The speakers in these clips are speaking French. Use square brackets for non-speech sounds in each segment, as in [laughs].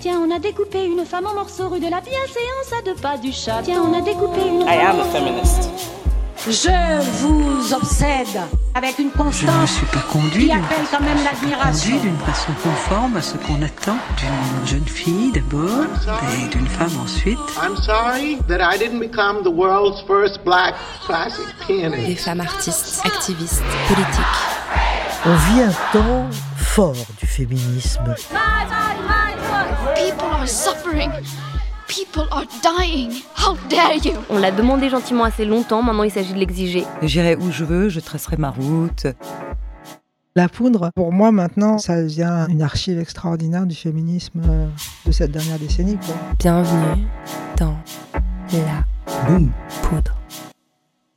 Tiens, on a découpé une femme en morceaux rue de la bienséance à deux pas du chat. Tiens, on a découpé une I am a feminist. Je vous obsède avec une Je ne constance suis pas conduit qui appelle quand même l'admiration. conduit d'une façon conforme à ce qu'on attend d'une jeune fille d'abord et d'une femme ensuite. I'm sorry that I didn't become the world's first black classic Des pianist. femmes artistes, activistes, politiques. On vit un temps fort du féminisme. People are suffering. People are dying. How dare you? On l'a demandé gentiment assez longtemps, maintenant il s'agit de l'exiger. J'irai où je veux, je tracerai ma route. La poudre, pour moi maintenant, ça devient une archive extraordinaire du féminisme euh, de cette dernière décennie. Quoi. Bienvenue dans La. Poudre.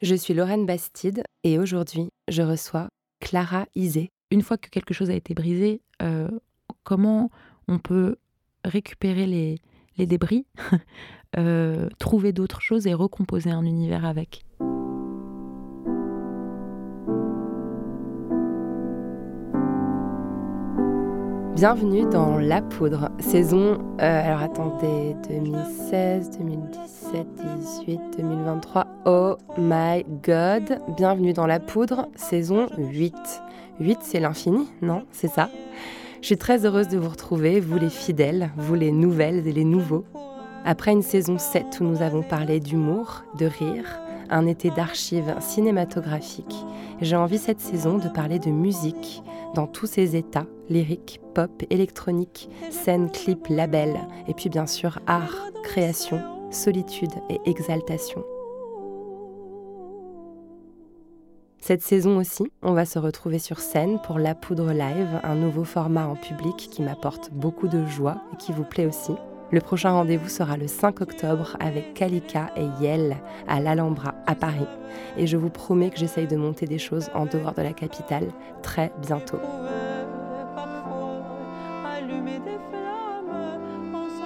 Je suis Lorraine Bastide et aujourd'hui, je reçois Clara Isé. une fois que quelque chose a été brisé, euh, comment on peut récupérer les, débris, [laughs] euh, trouver d'autres choses et recomposer un univers avec. Bienvenue dans La Poudre, saison, euh, alors attendez, 2016, 2017, 18, 2023, oh my god, bienvenue dans La Poudre, saison 8. 8 c'est l'infini, non C'est ça? Je suis très heureuse de vous retrouver, vous les fidèles, vous les nouvelles et les nouveaux. Après une saison 7 où nous avons parlé d'humour, de rire, un été d'archives cinématographiques, j'ai envie cette saison de parler de musique dans tous ses états, lyrique, pop, électronique, scène, clip, label, et puis bien sûr art, création, solitude et exaltation. Cette saison aussi, on va se retrouver sur scène pour La Poudre Live, un nouveau format en public qui m'apporte beaucoup de joie et qui vous plaît aussi. Le prochain rendez-vous sera le 5 octobre avec Kalika et Yel à l'Alhambra à Paris. Et je vous promets que j'essaye de monter des choses en dehors de la capitale très bientôt.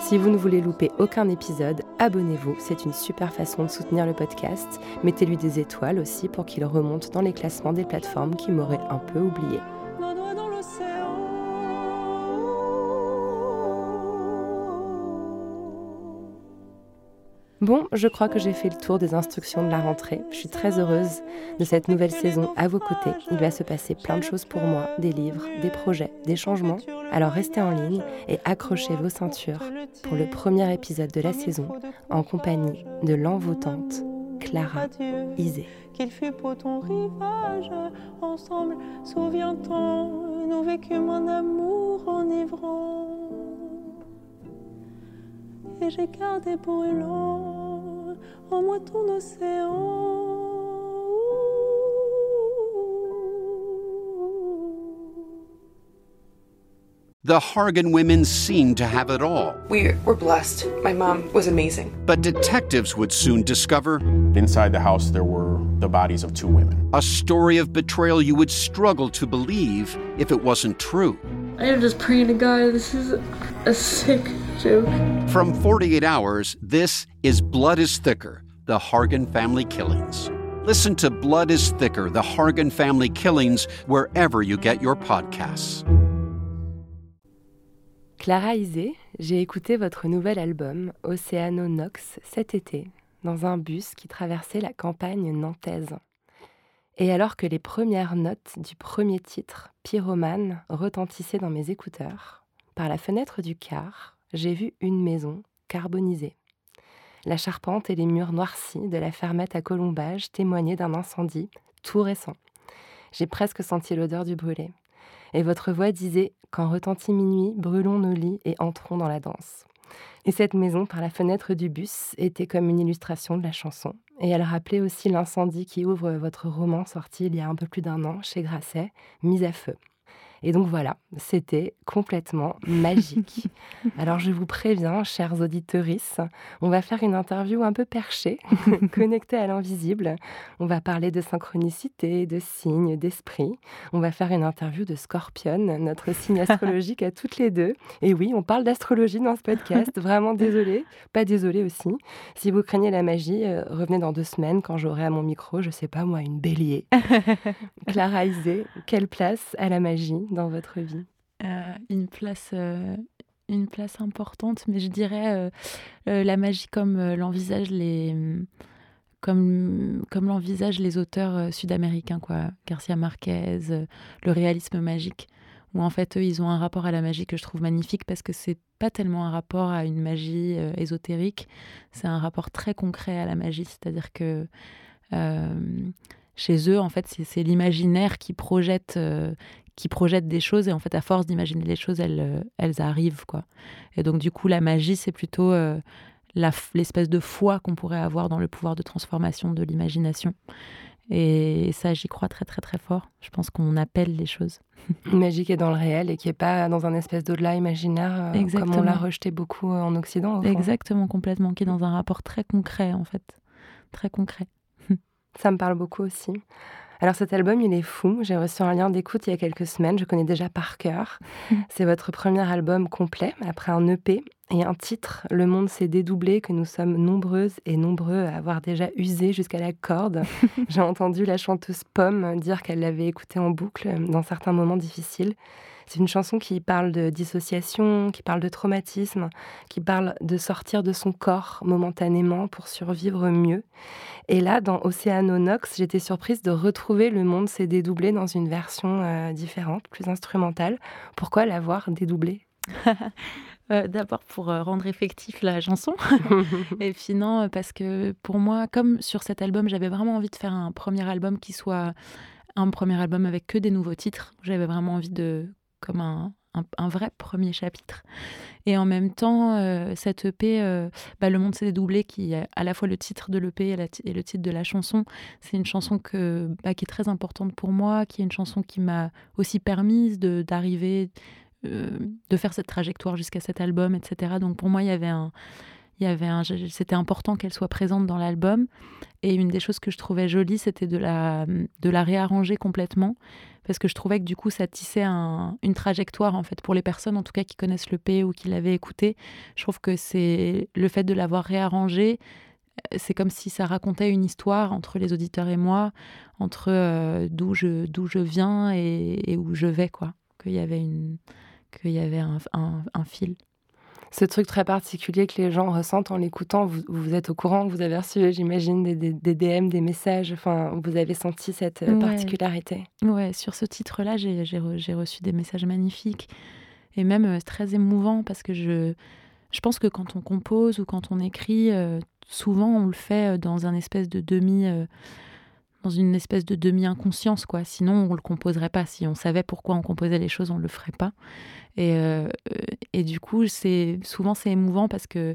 Si vous ne voulez louper aucun épisode, abonnez-vous, c'est une super façon de soutenir le podcast. Mettez-lui des étoiles aussi pour qu'il remonte dans les classements des plateformes qui m'auraient un peu oublié. Bon, je crois que j'ai fait le tour des instructions de la rentrée. Je suis très heureuse de cette nouvelle saison à vos côtés. Il va se passer plein de choses pour moi, des livres, des projets, des changements. Alors restez en ligne et accrochez vos ceintures pour le premier épisode de la saison en compagnie de l'envoûtante Clara Isé. Qu'il fut pour ton rivage, ensemble, souviens-t'en, nous vécûmes un amour enivrant. Et j'ai gardé en moi ton océan. The Hargan women seemed to have it all. We were blessed. My mom was amazing. But detectives would soon discover Inside the house, there were the bodies of two women. a story of betrayal you would struggle to believe if it wasn't true. I am just praying to God. This is a sick joke. From 48 Hours, this is Blood is Thicker The Hargan Family Killings. Listen to Blood is Thicker The Hargan Family Killings wherever you get your podcasts. Clara Isé, j'ai écouté votre nouvel album, Océano Nox, cet été, dans un bus qui traversait la campagne nantaise. Et alors que les premières notes du premier titre, Pyromane, retentissaient dans mes écouteurs, par la fenêtre du car, j'ai vu une maison carbonisée. La charpente et les murs noircis de la fermette à colombage témoignaient d'un incendie tout récent. J'ai presque senti l'odeur du brûlé. Et votre voix disait Quand retentit minuit, brûlons nos lits et entrons dans la danse. Et cette maison, par la fenêtre du bus, était comme une illustration de la chanson. Et elle rappelait aussi l'incendie qui ouvre votre roman sorti il y a un peu plus d'un an chez Grasset, Mise à feu. Et donc voilà, c'était complètement magique. [laughs] Alors je vous préviens, chers auditorices, on va faire une interview un peu perchée, [laughs] connectée à l'invisible. On va parler de synchronicité, de signes, d'esprit. On va faire une interview de Scorpion, notre signe astrologique à toutes les deux. Et oui, on parle d'astrologie dans ce podcast. [laughs] Vraiment désolé, pas désolé aussi. Si vous craignez la magie, euh, revenez dans deux semaines quand j'aurai à mon micro, je sais pas moi, une bélier. Clara Isé, quelle place à la magie dans votre vie? Euh, une place euh, une place importante, mais je dirais la magie comme l'envisagent les comme, comme l'envisagent les auteurs sud-américains, quoi. Garcia Marquez, le réalisme magique, où en fait, eux, ils ont un rapport à la magie que je trouve magnifique parce que c'est pas tellement un rapport à une magie ésotérique, c'est un rapport très concret à la magie, c'est-à-dire que chez eux, en fait, c'est l'imaginaire qui projette, qui projette des choses et en fait, à force d'imaginer les choses, elles, elles arrivent, quoi. Et donc, du coup, la magie, c'est plutôt l'espèce de foi qu'on pourrait avoir dans le pouvoir de transformation de l'imagination. Et ça, j'y crois très très très fort. Je pense qu'on appelle les choses. [laughs] Une magie qui est dans le réel et qui n'est pas dans un espèce d'au-delà imaginaire, euh, comme on l'a rejeté beaucoup en Occident. Exactement, complètement, qui est dans un rapport très concret en fait. Très concret. ça me parle beaucoup aussi. Alors cet album, il est fou. J'ai reçu un lien d'écoute il y a quelques semaines. Je connais déjà par cœur. C'est votre premier album complet après un EP et un titre. Le monde s'est dédoublé, que nous sommes nombreuses et nombreux à avoir déjà usé jusqu'à la corde. [laughs] J'ai entendu la chanteuse Pomme dire qu'elle l'avait écouté en boucle dans certains moments difficiles. C'est une chanson qui parle de dissociation, qui parle de traumatisme, qui parle de sortir de son corps momentanément pour survivre mieux. Et là, dans Océanonox, j'étais surprise de retrouver Le Monde s'est dédoublé dans une version euh, différente, plus instrumentale. Pourquoi l'avoir dédoublé [laughs] euh, D'abord pour euh, rendre effectif la chanson. [laughs] et puis non, parce que pour moi, comme sur cet album, j'avais vraiment envie de faire un premier album qui soit un premier album avec que des nouveaux titres. J'avais vraiment envie de comme un, un, vrai premier chapitre. Et en même temps, euh, cette EP, euh, bah, Le Monde s'est dédoublé, qui est à la fois le titre de l'EP et, le titre de la chanson, c'est une chanson que, bah, qui est très importante pour moi, qui est une chanson qui m'a aussi permise d'arriver, euh, de, faire cette trajectoire jusqu'à cet album, etc. Donc pour moi, il y avait un... Il y avait un, c'était important qu'elle soit présente dans l'album. Et une des choses que je trouvais jolie, c'était de la, de la réarranger complètement parce que je trouvais que du coup ça tissait une trajectoire en fait pour les personnes en tout cas qui connaissent le P ou qui l'avaient écouté. Je trouve que c'est le fait de l'avoir réarrangé, euh, c'est comme si ça racontait une histoire entre les auditeurs et moi, entre euh, d'où je d'où je viens et, où je vais quoi. Qu'il y avait une qu'il y avait un fil ce truc très particulier que les gens ressentent en l'écoutant. Vous, vous, êtes au courant, vous avez reçu, j'imagine, des, des, DM, des messages. Enfin, vous avez senti cette euh, particularité. Ouais, sur ce titre-là, j'ai reçu des messages magnifiques et même euh, très émouvants parce que je, je pense que quand on compose ou quand on écrit, euh, souvent on le fait dans un espèce de demi dans une espèce de demi-inconscience, quoi. Sinon, on le composerait pas. Si on savait pourquoi on composait les choses, on le ferait pas. Et, euh, et du coup, c'est souvent c'est émouvant parce que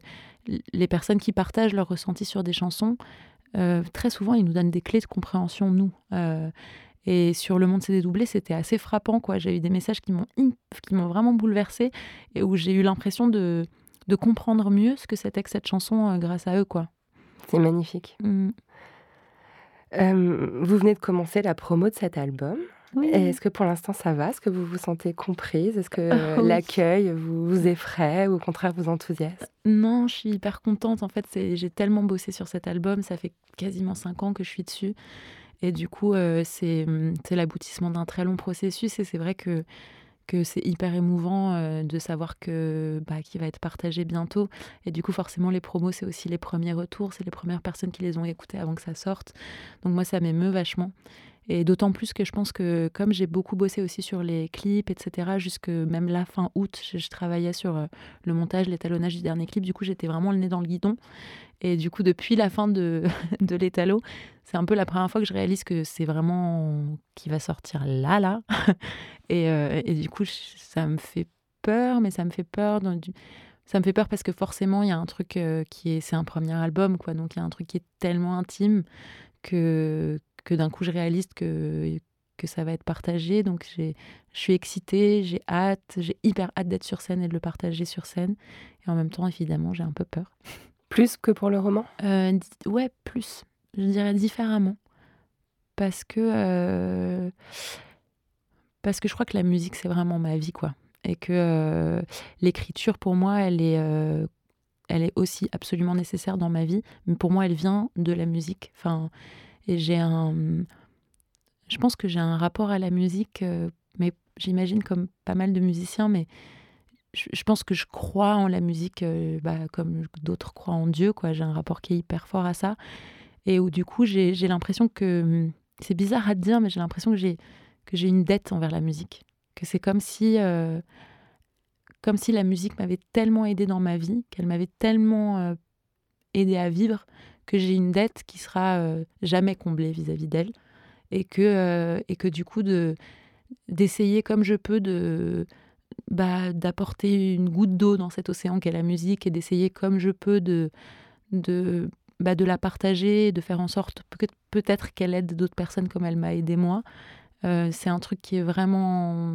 les personnes qui partagent leur ressenti sur des chansons, euh, très souvent, ils nous donnent des clés de compréhension, nous. Euh, et sur Le Monde s'est dédoublé, c'était assez frappant, quoi. J'ai eu des messages qui m'ont qui m'ont vraiment bouleversée et où j'ai eu l'impression de, de comprendre mieux ce que c'était que cette chanson grâce à eux, quoi. C'est magnifique. Mmh. Vous venez de commencer la promo de cet album. Est-ce que pour l'instant ça va? Est-ce que vous vous sentez comprise? Est-ce que [laughs] l'accueil vous, vous, effraie ou au contraire vous enthousiasme Non, je suis hyper contente. En fait, j'ai tellement bossé sur cet album. Ça fait quasiment cinq ans que je suis dessus. Et du coup, euh, mmh, c'est l'aboutissement d'un très long processus. Et c'est vrai que que c'est hyper émouvant euh, de savoir que bah, qu'il va être partagé bientôt. Et du coup, forcément, les promos, c'est aussi les premiers retours, c'est les premières personnes qui les ont écoutés avant que ça sorte. Donc moi, ça m'émeut vachement. Et d'autant plus que je pense que comme j'ai beaucoup bossé aussi sur les clips, etc., jusque même la fin août, je, travaillais sur euh, le montage, l'étalonnage du dernier clip. Du coup, j'étais vraiment le nez dans le guidon. Et du coup, depuis la fin de, [laughs] de l'étalo, c'est un peu la première fois que je réalise que c'est vraiment qui va sortir là, là. [laughs] et, euh, et, du coup, ça me fait peur, mais ça me fait peur dans. Ça me fait peur parce que forcément, il y a un truc euh, qui est... C'est un premier album, quoi. Donc, il y a un truc qui est tellement intime que, que d'un coup je réalise que, que ça va être partagé. Donc je suis excitée, j'ai hâte, j'ai hyper hâte d'être sur scène et de le partager sur scène. Et en même temps, évidemment, j'ai un peu peur. Plus que pour le roman? Euh, Ouais, plus. Je dirais différemment. Parce que, euh, parce que je crois que la musique, c'est vraiment ma vie, quoi. Et que euh, l'écriture, pour moi, elle est, elle est aussi absolument nécessaire dans ma vie. Mais pour moi, elle vient de la musique. Enfin, et j'ai un. Je pense que j'ai un rapport à la musique, euh, mais j'imagine comme pas mal de musiciens, mais je, pense que je crois en la musique euh, bah, comme d'autres croient en Dieu. quoi. J'ai un rapport qui est hyper fort à ça. Et où du coup, j'ai l'impression que. C'est bizarre à dire, mais j'ai l'impression que j'ai que j'ai une dette envers la musique. Que c'est comme si. Euh, comme si la musique m'avait tellement aidé dans ma vie, qu'elle m'avait tellement euh, aidé à vivre, que j'ai une dette qui sera jamais comblée vis-à-vis d'elle. Et que, et que du coup, de d'essayer comme je peux de bah, d'apporter une goutte d'eau dans cet océan qu'est la musique et d'essayer comme je peux de, de, bah, de la partager, de faire en sorte peut-être qu'elle aide d'autres personnes comme elle m'a aidé moi. Euh, c'est un truc qui est vraiment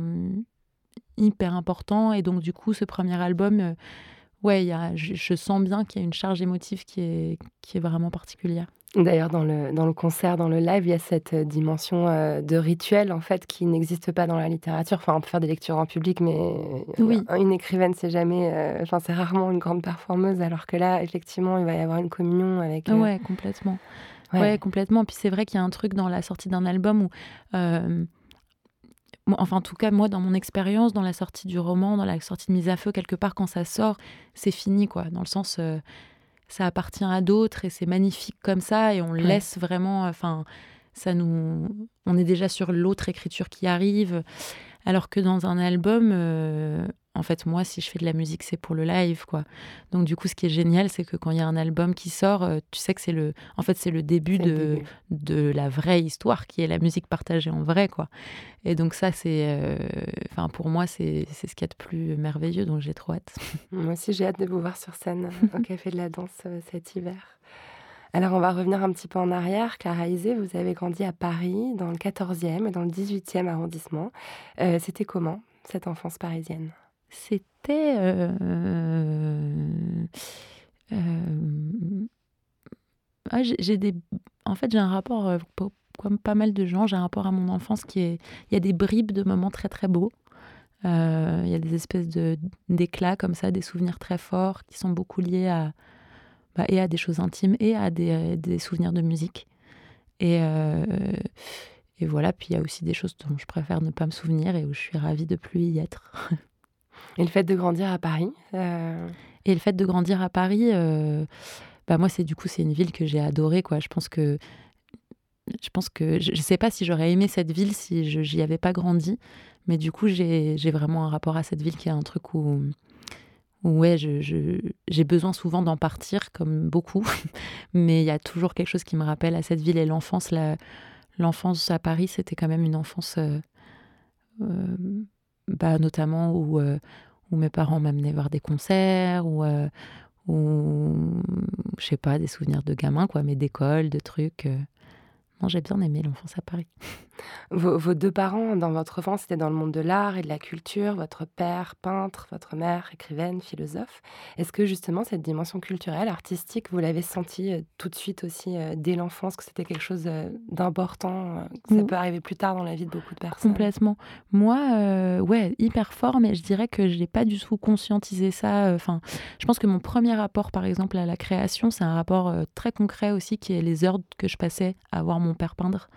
hyper important et donc du coup ce premier album, euh, ouais, y a, je, je, sens bien qu'il y a une charge émotive qui est, qui est vraiment particulière. D'ailleurs, dans le, dans le concert, dans le live, il y a cette euh, dimension euh, de rituel, en fait, qui n'existe pas dans la littérature. Enfin, on peut faire des lectures en public, mais oui. une écrivaine, c'est jamais... Euh, enfin, c'est rarement une grande performeuse, alors que là, effectivement, il va y avoir une communion avec... Ouais, complètement. Ouais. complètement. Puis c'est vrai qu'il y a un truc dans la sortie d'un album où... Enfin, en tout cas, moi, dans mon expérience, dans la sortie du roman, dans la sortie de Mise à Feu, quelque part, quand ça sort, c'est fini, quoi. Dans le sens ça appartient à d'autres et c'est magnifique comme ça et on laisse vraiment enfin ça nous on est déjà sur l'autre écriture qui arrive alors que dans un album euh, en fait moi si je fais de la musique c'est pour le live quoi. Donc du coup ce qui est génial c'est que quand il y a un album qui sort euh, tu sais que c'est le en fait c'est le début de de la vraie histoire qui est la musique partagée en vrai quoi. Et donc ça c'est euh, enfin pour moi c'est ce qu'il y a de plus merveilleux donc j'ai trop hâte. [laughs] Moi aussi j'ai hâte de vous voir sur scène [laughs] au café de la danse cet hiver alors, on va revenir un petit peu en arrière. Clara Isé, vous avez grandi à Paris, dans le 14e et dans le 18e arrondissement. Euh, c'était comment, cette enfance parisienne? C'était... Euh, euh, ah, j'ai des... En fait, j'ai un rapport, comme pas mal de gens, j'ai un rapport à mon enfance qui est... Il y a des bribes de moments très très beaux. Il y a des espèces d'éclats comme ça, des souvenirs très forts qui sont beaucoup liés à bah, et à des choses intimes et à des, euh, des souvenirs de musique. Et, euh, et voilà, puis il y a aussi des choses dont je préfère ne pas me souvenir et où je suis ravie de plus y être. et le fait de grandir à Paris euh... Et le fait de grandir à Paris, euh, bah moi c'est du coup c'est une ville que j'ai adorée quoi. Je pense que je pense que je ne sais pas si j'aurais aimé cette ville si je j'y avais pas grandi, mais du coup j'ai vraiment un rapport à cette ville qui est un truc où ouais, j'ai besoin souvent d'en partir, comme beaucoup, [laughs] mais il y a toujours quelque chose qui me rappelle à cette ville et l'enfance. L'enfance à Paris, c'était quand même une enfance, euh, euh, bah, notamment où, euh, où mes parents m'amenaient voir des concerts, ou ou je sais pas, des souvenirs de gamins, quoi, mais d'école, de trucs. Non, j'ai bien aimé l'enfance à Paris. [laughs] Vos, deux parents, dans votre enfance, étaient dans le monde de l'art et de la culture. Votre père, peintre, votre mère, écrivaine, philosophe. Est-ce que justement cette dimension culturelle, artistique, vous l'avez sentie euh, tout de suite aussi euh, dès l'enfance, que c'était quelque chose euh, d'important, que ça peut arriver plus tard dans la vie de beaucoup de personnes? Complètement. Moi, ouais, hyper fort, mais je dirais que je n'ai pas du tout conscientisé ça. Enfin, je pense que mon premier rapport, par exemple, à la création, c'est un rapport très concret aussi, qui est les heures que je passais à voir mon père peindre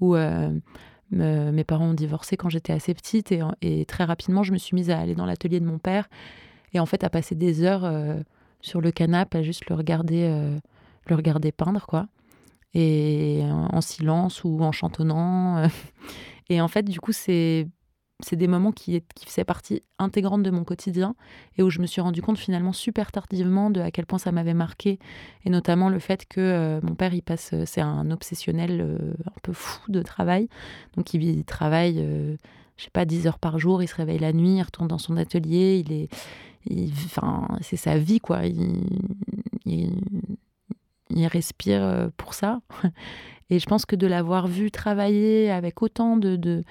où euh, mes parents ont divorcé quand j'étais assez petite et, très rapidement je me suis mise à aller dans l'atelier de mon père et en fait à passer des heures euh, sur le canapé à juste le regarder euh, le regarder peindre quoi. Et en silence ou en chantonnant et en fait du coup c'est c'est des moments qui, qui faisaient partie intégrante de mon quotidien et où je me suis rendu compte finalement super tardivement de à quel point ça m'avait marqué et notamment le fait que euh, mon père il passe euh, c'est un obsessionnel euh, un peu fou de travail. Donc il, travaille je sais pas 10 heures par jour il se réveille la nuit il retourne dans son atelier il est enfin c'est sa vie quoi. Il, il respire pour ça. [laughs] Et je pense que de l'avoir vu travailler avec autant de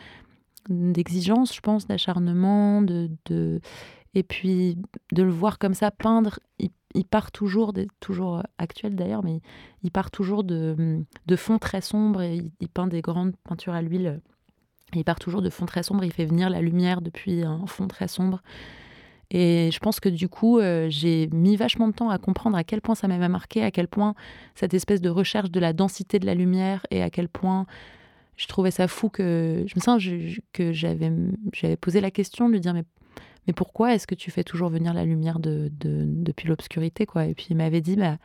d'exigence, je pense, d'acharnement, de, de, et puis de le voir comme ça peindre, il, part toujours, toujours actuel d'ailleurs, mais il part toujours de, de fonds très sombres et il, peint des grandes peintures à l'huile. Il part toujours de fonds très sombres, il fait venir la lumière depuis un fond très sombre. Et je pense que du coup, euh, j'ai mis vachement de temps à comprendre à quel point ça m'avait marqué, à quel point cette espèce de recherche de la densité de la lumière et à quel point je trouvais ça fou que je me sens que j'avais j'avais posé la question de lui dire mais mais pourquoi est-ce que tu fais toujours venir la lumière de, de- depuis l'obscurité quoi? Et puis il m'avait dit, bah,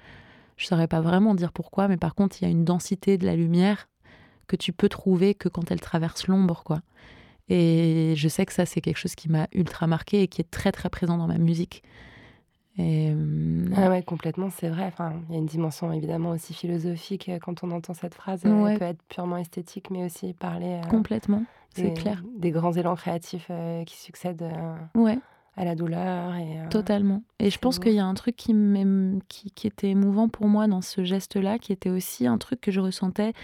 je saurais pas vraiment dire pourquoi, mais par contre, il y a une densité de la lumière que tu peux trouver que quand elle traverse l'ombre, quoi. Et je sais que ça, c'est quelque chose qui m'a ultra marqué et qui est très très présent dans ma musique. Et Ah ouais, complètement, c'est vrai. Enfin, il y a une dimension évidemment aussi philosophique euh, quand on entend cette phrase. euh, Ouais. Elle peut être purement esthétique, mais aussi parler euh, complètement, c'est clair. des grands élans créatifs euh, qui succèdent euh, Ouais. à la douleur. Et, Totalement. Et je pense qu'il y a un truc qui, qui, qui était émouvant pour moi dans ce geste-là, qui était aussi un truc que je ressentais.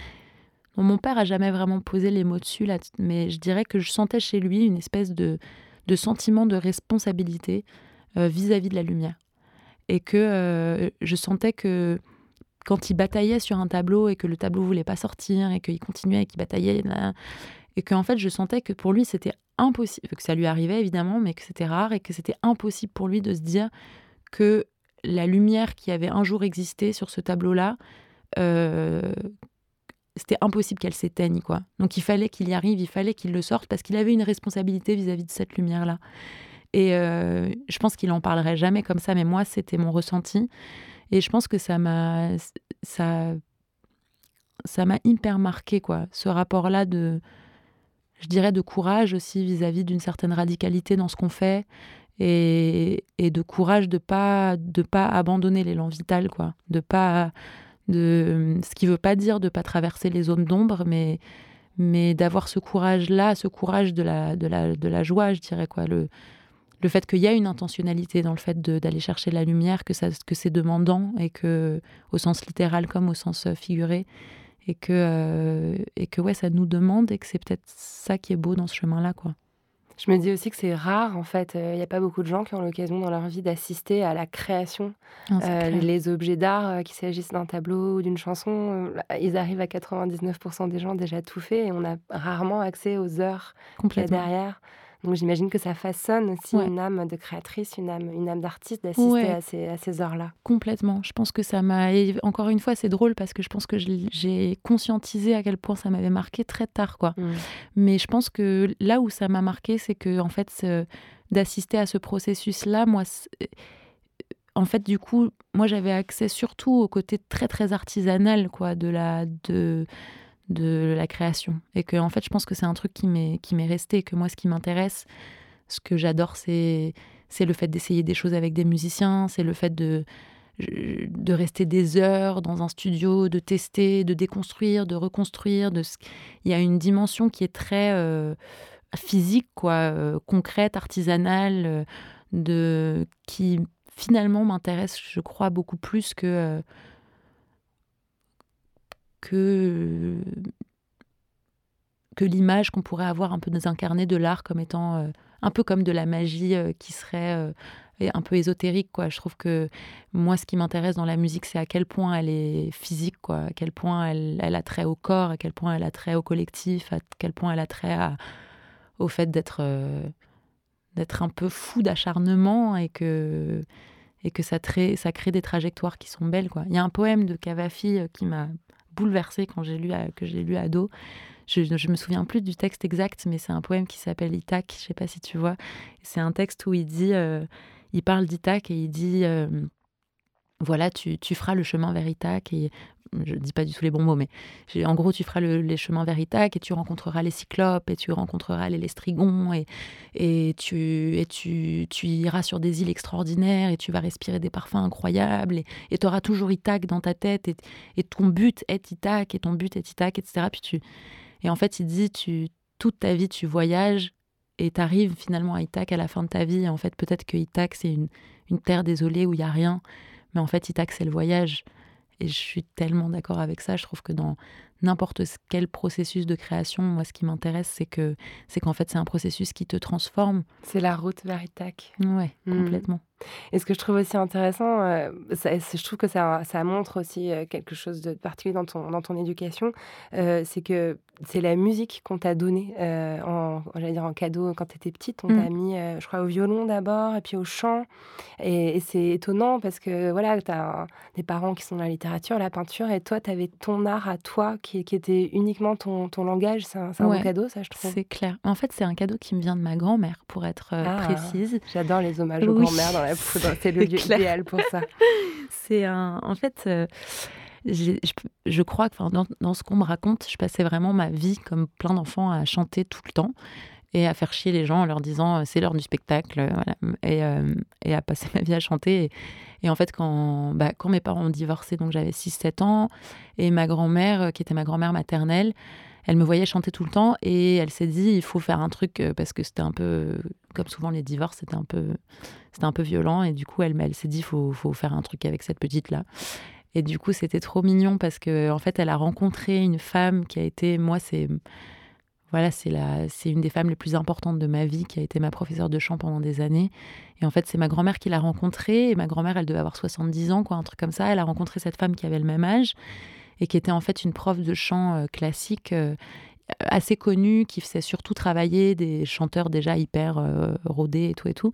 mon père a jamais vraiment posé les mots dessus, là, mais je dirais que je sentais chez lui une espèce de, de sentiment de responsabilité euh, vis-à-vis de la lumière. Et que euh, je sentais que quand il bataillait sur un tableau et que le tableau voulait pas sortir et qu'il continuait et qu'il bataillait, là, et qu'en fait je sentais que pour lui c'était impossible, que ça lui arrivait évidemment, mais que c'était rare et que c'était impossible pour lui de se dire que la lumière qui avait un jour existé sur ce tableau-là, euh, c'était impossible qu'elle s'éteigne, quoi. Donc il fallait qu'il y arrive, il fallait qu'il le sorte parce qu'il avait une responsabilité vis-à-vis de cette lumière-là. Et euh, je pense qu'il en parlerait jamais comme ça, mais moi c'était mon ressenti. Et je pense que ça m'a, ça, ça m'a hyper marqué, quoi. Ce rapport-là de, je dirais, de courage aussi vis-à-vis d'une certaine radicalité dans ce qu'on fait et, et de courage de pas de pas abandonner l'élan vital, quoi. De pas de ce qui veut pas dire de pas traverser les zones d'ombre, mais mais d'avoir ce courage-là, ce courage de la, de, la, de la joie, je dirais quoi, le, le fait qu'il y a une intentionnalité dans le fait d'aller chercher la lumière, que, ça, que c'est demandant, et que, au sens littéral comme au sens euh, figuré, et que, euh, et que ouais, ça nous demande, et que c'est peut-être ça qui est beau dans ce chemin-là, quoi. Je me dis aussi que c'est rare, en fait. Il n'y a pas beaucoup de gens qui ont l'occasion dans leur vie d'assister à la création. Ah, Euh, les objets d'art, euh, qu'il s'agisse d'un tableau ou d'une chanson, euh, ils arrivent à 99% des gens déjà tout fait et on a rarement accès aux heures qu'il y a derrière. Donc j'imagine que ça façonne aussi Ouais. une âme de créatrice, une âme, une âme d'artiste d'assister Ouais. à ces, à ces heures-là. Complètement. Je pense que ça m'a. Encore une fois, c'est drôle parce que je pense que j'ai conscientisé à quel point ça m'avait marqué très tard, quoi. Mm. Mais je pense que là où ça m'a marqué, c'est que en fait, d'assister à ce processus-là, moi, en fait, du coup, moi, j'avais accès surtout au côté très très artisanal, quoi, de la de de la création. Et que en fait, je pense que c'est un truc qui m'est resté. Que moi, ce qui m'intéresse, ce que j'adore, c'est le fait d'essayer des choses avec des musiciens, c'est le fait de de rester des heures dans un studio, de tester, de déconstruire, de reconstruire. De... Il y a une dimension qui est très euh, physique, quoi, euh, concrète, artisanale, euh, de... qui finalement m'intéresse, je crois, beaucoup plus que, que, que l'image qu'on pourrait avoir un peu désincarnée de l'art comme étant euh, un peu comme de la magie euh, qui serait euh, un peu ésotérique quoi. Je trouve que moi ce qui m'intéresse dans la musique c'est à quel point elle est physique quoi à quel point elle, elle a trait au corps à quel point elle a trait au collectif à quel point elle a trait à- au fait d'être d'être un peu fou d'acharnement et que et que ça, ça crée des trajectoires qui sont belles quoi. Il y a un poème de Cavafi qui m'a bouleversée quand j'ai lu à- que j'ai lu ado je, je me souviens plus du texte exact, mais c'est un poème qui s'appelle Ithac. Je sais pas si tu vois. C'est un texte où il dit, euh, il parle d'Ithac et il dit, euh, voilà, tu, tu feras le chemin vers Ithac et je dis pas du tout les bons mots, mais en gros, tu feras le, les chemins vers Ithac et tu rencontreras les cyclopes et tu rencontreras les lestrigons et, et, tu, et tu, tu iras sur des îles extraordinaires et tu vas respirer des parfums incroyables et tu auras toujours Ithac dans ta tête et, et ton but est Ithac et ton but est Ithac, etc. Puis tu, et en fait, il dit, tu, toute ta vie, tu voyages et tu arrives finalement à Ithac à la fin de ta vie. Et en fait, peut-être que Ithac, c'est une, une terre désolée où il n'y a rien. Mais en fait, Ithac, c'est le voyage. Et je suis tellement d'accord avec ça. Je trouve que dans n'importe quel processus de création, moi, ce qui m'intéresse, c'est que c'est qu'en fait, c'est un processus qui te transforme. C'est la route vers Ithac. Ouais, Mm. complètement. Et ce que je trouve aussi intéressant, euh, ça- je trouve que ça, ça montre aussi euh, quelque chose de particulier dans ton, dans ton éducation, euh, c'est que c'est la musique qu'on t'a donnée euh, en, j'allais dire en cadeau quand tu étais petite. On Mm. t'a mis, euh, je crois, au violon d'abord et puis au chant. Et, et c'est étonnant parce que voilà, tu as des parents qui sont dans la littérature, la peinture, et toi, tu avais ton art à toi qui, qui était uniquement ton, ton langage. C'est un, un Ouais, cadeau, ça, je trouve. C'est clair. En fait, c'est un cadeau qui me vient de ma grand-mère, pour être euh, Ah, précise. J'adore les hommages aux Oui. grand-mères dans la poudre. C'est le lieu clair. idéal pour ça. [laughs] C'est un. En fait, je, crois que dans, ce qu'on me raconte, je passais vraiment ma vie, comme plein d'enfants, à chanter tout le temps et à faire chier les gens en leur disant euh, c'est l'heure du spectacle, euh, et, euh, et à passer [laughs] ma vie à chanter. Et, en fait, quand, bah, quand mes parents ont divorcé, donc j'avais 6-7 ans, et ma grand-mère, qui était ma grand-mère maternelle, elle me voyait chanter tout le temps et elle s'est dit il faut faire un truc parce que c'était un peu comme souvent les divorces c'était un peu c'était un peu violent et du coup elle, elle s'est dit faut faut faire un truc avec cette petite là et du coup c'était trop mignon parce que en fait elle a rencontré une femme qui a été moi c'est voilà c'est la c'est une des femmes les plus importantes de ma vie qui a été ma professeure de chant pendant des années. Et en fait c'est ma grand-mère qui l'a rencontrée. Et ma grand-mère elle devait avoir 70 ans quoi un truc comme ça. Elle a rencontré cette femme qui avait le même âge et qui était en fait une prof de chant euh, classique euh, assez connue, qui faisait surtout travailler des chanteurs déjà hyper euh, rodés et tout et tout.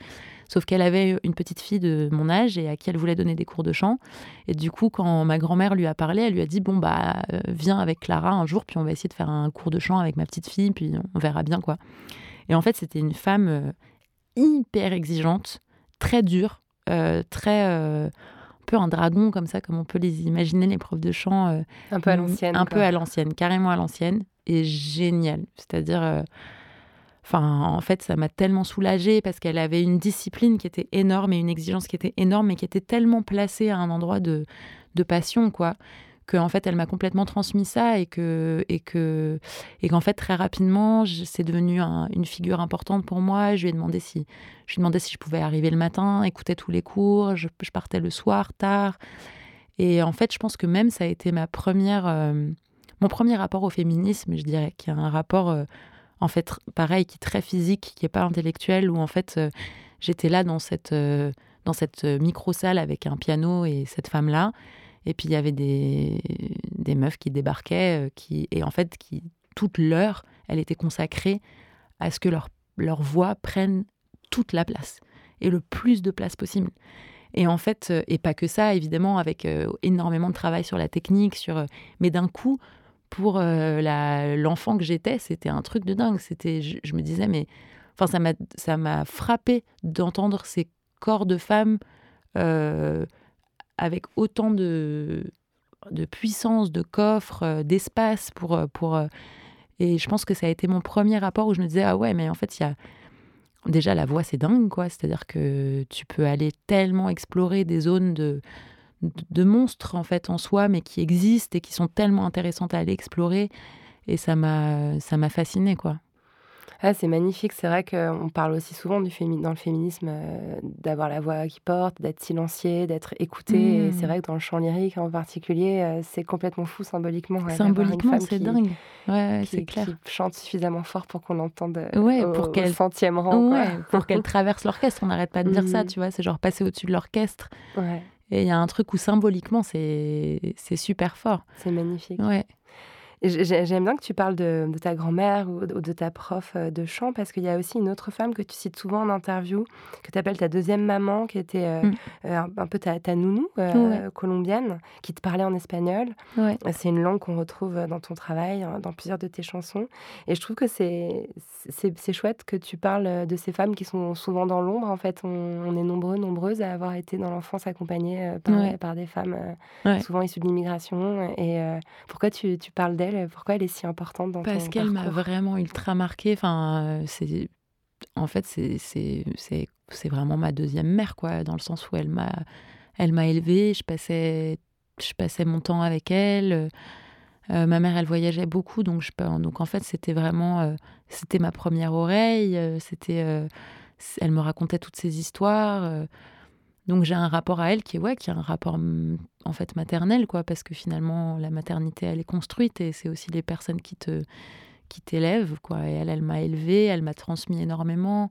Sauf qu'elle avait une petite fille de mon âge et à qui elle voulait donner des cours de chant. Et du coup, quand ma grand-mère lui a parlé, elle lui a dit bon bah euh, viens avec Clara un jour, puis on va essayer de faire un cours de chant avec ma petite fille, puis on verra bien quoi. Et en fait, c'était une femme euh, hyper exigeante, très dure, euh, très euh, un peu un dragon comme ça, comme on peut les imaginer les profs de chant. euh, Un peu à l'ancienne, Un quoi. peu à l'ancienne, carrément à l'ancienne, et génial. C'est-à-dire, euh, enfin, en fait, ça m'a tellement soulagée parce qu'elle avait une discipline qui était énorme et une exigence qui était énorme, mais qui était tellement placée à un endroit de, de passion, quoi. Que en fait, elle m'a complètement transmis ça et que et que et qu'en fait très rapidement, c'est devenu un- une figure importante pour moi. Je lui ai demandé si je lui ai demandé si je pouvais arriver le matin, écouter tous les cours. Je, je partais le soir tard. Et en fait, je pense que même ça a été ma première, euh, mon premier rapport au féminisme, je dirais, qui est un rapport, euh, en fait, pareil, qui est très physique, qui n'est pas intellectuel, où en fait, euh, j'étais là dans cette, euh, dans cette micro-salle avec un piano et cette femme-là. Et puis, il y avait des, des meufs qui débarquaient, qui, et en fait, qui, toute l'heure, elle était consacrée à ce que leur, leur voix prenne toute la place et le plus de place possible. Et en fait, et pas que ça, évidemment, avec énormément de travail sur la technique, sur, mais d'un coup, pour euh, l'enfant que j'étais, c'était un truc de dingue. C'était, je, me disais, mais, enfin, ça m'a, ça m'a frappé d'entendre ces corps de femmes euh, avec autant de, de puissance, de coffre, euh, d'espace pour, pour. et je pense que ça a été mon premier rapport où je me disais, ah ouais, mais en fait, il y a déjà la voix c'est dingue quoi c'est à dire que tu peux aller tellement explorer des zones de, de, monstres en fait en soi mais qui existent et qui sont tellement intéressantes à aller explorer et ça m'a ça m'a fasciné quoi Ah, c'est magnifique. C'est vrai qu'on parle aussi souvent du fémi- dans le féminisme euh, d'avoir la voix qui porte, d'être silencié, d'être écouté. Et Mm. c'est vrai que dans le chant lyrique en particulier, euh, c'est complètement fou symboliquement. ouais, symboliquement c'est dingue ouais c'est clair qui chante suffisamment fort pour qu'on entende euh, Ouais, au, pour qu'elle- centième rang. ouais, pour qu'elle traverse l'orchestre on n'arrête pas de dire ça [laughs] Mhm. tu vois c'est genre passer au-dessus de l'orchestre Ouais, et il y a un truc où symboliquement c'est super fort c'est magnifique. ouais J'aime bien que tu parles de, de ta grand-mère ou de, ta prof euh, de chant parce qu'il y a aussi une autre femme que tu cites souvent en interview, que tu appelles ta deuxième maman, qui était euh, Mm. euh, un, un peu ta, ta nounou euh, Ouais. colombienne, qui te parlait en espagnol. ouais C'est une langue qu'on retrouve dans ton travail, euh, dans plusieurs de tes chansons. Et je trouve que c'est chouette que tu parles de ces femmes qui sont souvent dans l'ombre. En fait, on, on est nombreux, nombreuses à avoir été dans l'enfance accompagnées par, Ouais. par des femmes souvent issues de l'immigration. Et euh, pourquoi tu, tu parles d'elle Pourquoi elle est si importante dans Parce qu'elle m'a vraiment ultra marquée. Enfin, euh, c'est en fait c'est vraiment ma deuxième mère quoi, dans le sens où elle m'a elle m'a élevée. Je passais je passais mon temps avec elle. Euh, ma mère, elle voyageait beaucoup, donc je donc en fait c'était vraiment euh, c'était ma première oreille. euh, c'était elle me racontait toutes ces histoires. Donc j'ai un rapport à elle qui est ouais, qui est un rapport hum, en fait maternel quoi, parce que finalement la maternité elle est construite et c'est aussi les personnes qui te qui t'élèvent quoi. Et elle, elle m'a élevée, elle m'a transmis énormément.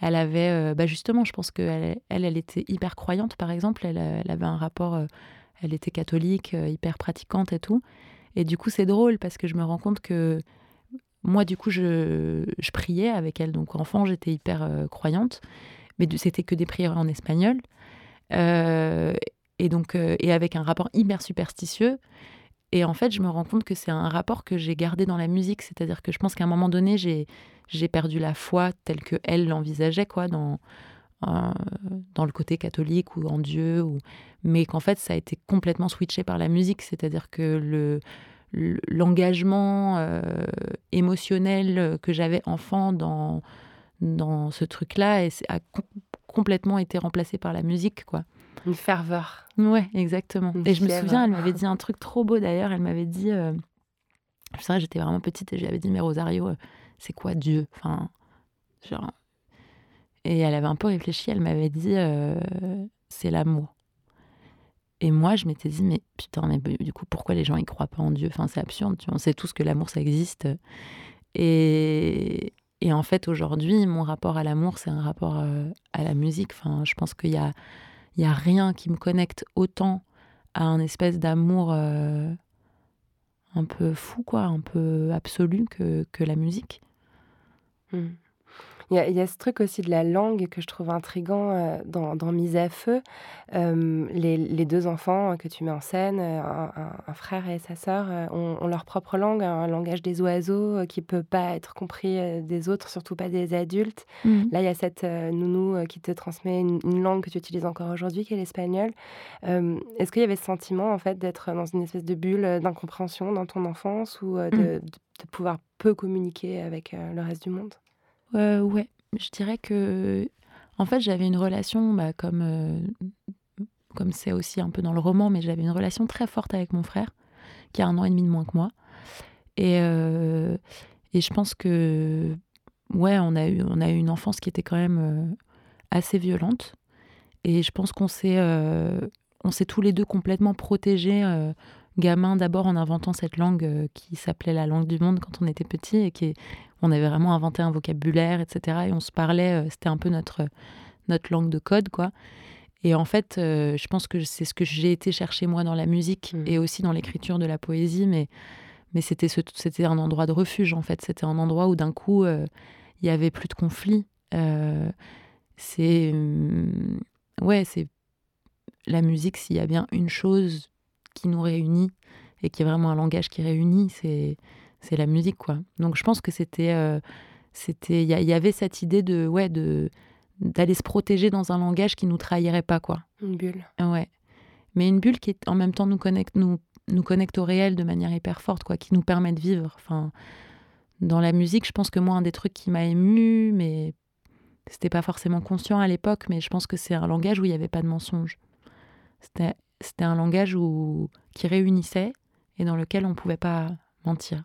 Elle avait, euh, bah justement, je pense qu'elle, elle, elle était hyper croyante par exemple. Elle, euh, elle avait un rapport, euh, elle était catholique, hyper pratiquante et tout. Et du coup c'est drôle parce que je me rends compte que moi, du coup, je, je, priais avec elle. Donc, enfant, j'étais hyper croyante, mais c'était que des prières en espagnol. Euh, et donc, euh, et avec un rapport hyper superstitieux. Et en fait, je me rends compte que c'est un rapport que j'ai gardé dans la musique. C'est-à-dire que je pense qu'à un moment donné, j'ai, j'ai perdu la foi telle que elle l'envisageait, quoi, dans, dans le côté catholique ou en Dieu. Ou... Mais qu'en fait, ça a été complètement switché par la musique. C'est-à-dire que le, l'engagement euh, émotionnel que j'avais enfant dans, dans ce truc-là a complètement été remplacé par la musique, quoi. Une ferveur. Ouais, exactement. et je me souviens, elle m'avait dit un truc trop beau d'ailleurs. Elle m'avait dit, euh, je sais, j'étais vraiment petite et je lui avais dit, mais Rosario, euh, c'est quoi Dieu? Enfin, genre. Et elle avait un peu réfléchi. Elle m'avait dit, c'est l'amour. Et moi, je m'étais dit, mais putain, mais du coup, pourquoi les gens y croient pas en Dieu? Enfin, c'est absurde. Tu vois, on sait tous que l'amour, ça existe. Et, et en fait, aujourd'hui, mon rapport à l'amour, c'est un rapport euh, à la musique. Je pense qu'il y a, rien qui me connecte autant à un espèce d'amour euh, un peu fou, quoi, un peu absolu que, la musique. Mmh. Il y, a ce truc aussi de la langue que je trouve intrigant euh, dans, dans, Mise à feu. les, deux enfants que tu mets en scène, euh, un, frère et sa sœur, euh, ont, leur propre langue, un langage des oiseaux qui ne peut pas être compris des autres, surtout pas des adultes. Mmh. Là, il y a cette nounou qui te transmet une, langue que tu utilises encore aujourd'hui, qui est l'espagnol. Est-ce qu'il y avait ce sentiment, en fait, d'être dans une espèce de bulle d'incompréhension dans ton enfance ou de, mmh. de, de pouvoir peu communiquer avec le reste du monde? Euh, ouais, je dirais que en fait j'avais une relation bah, comme euh, comme c'est aussi un peu dans le roman, mais j'avais une relation très forte avec mon frère qui a un an et demi de moins que moi. Et, euh, et je pense que ouais, on a eu on a eu une enfance qui était quand même euh, assez violente. Et je pense qu'on s'est on s'est tous les deux complètement protégés gamin d'abord en inventant cette langue qui s'appelait la langue du monde quand on était petit et qui on avait vraiment inventé un vocabulaire, etc. Et on se parlait, euh, c'était un peu notre, notre langue de code, quoi. Et en fait, euh, je pense que c'est ce que j'ai été chercher moi dans la musique mmh. et aussi dans l'écriture de la poésie, mais, mais c'était, c'était un endroit de refuge, en fait. C'était un endroit où d'un coup, euh, il y avait plus de conflits. c'est. Mmh, ouais, c'est. La musique, s'il y a bien une chose qui nous réunit et qui est vraiment un langage qui réunit, c'est c'est la musique, quoi. Donc je pense que c'était, euh, c'était, il y, avait cette idée de, ouais, de d'aller se protéger dans un langage qui nous trahirait pas, quoi. Une bulle. Ouais. Mais une bulle qui en même temps nous connecte, nous, nous connecte au réel de manière hyper forte, quoi, qui nous permet de vivre. Enfin, dans la musique, je pense que moi, un des trucs qui m'a ému, mais c'était pas forcément conscient à l'époque, mais je pense que c'est un langage où il n'y avait pas de mensonge. C'était, c'était un langage où, qui réunissait et dans lequel on ne pouvait pas mentir.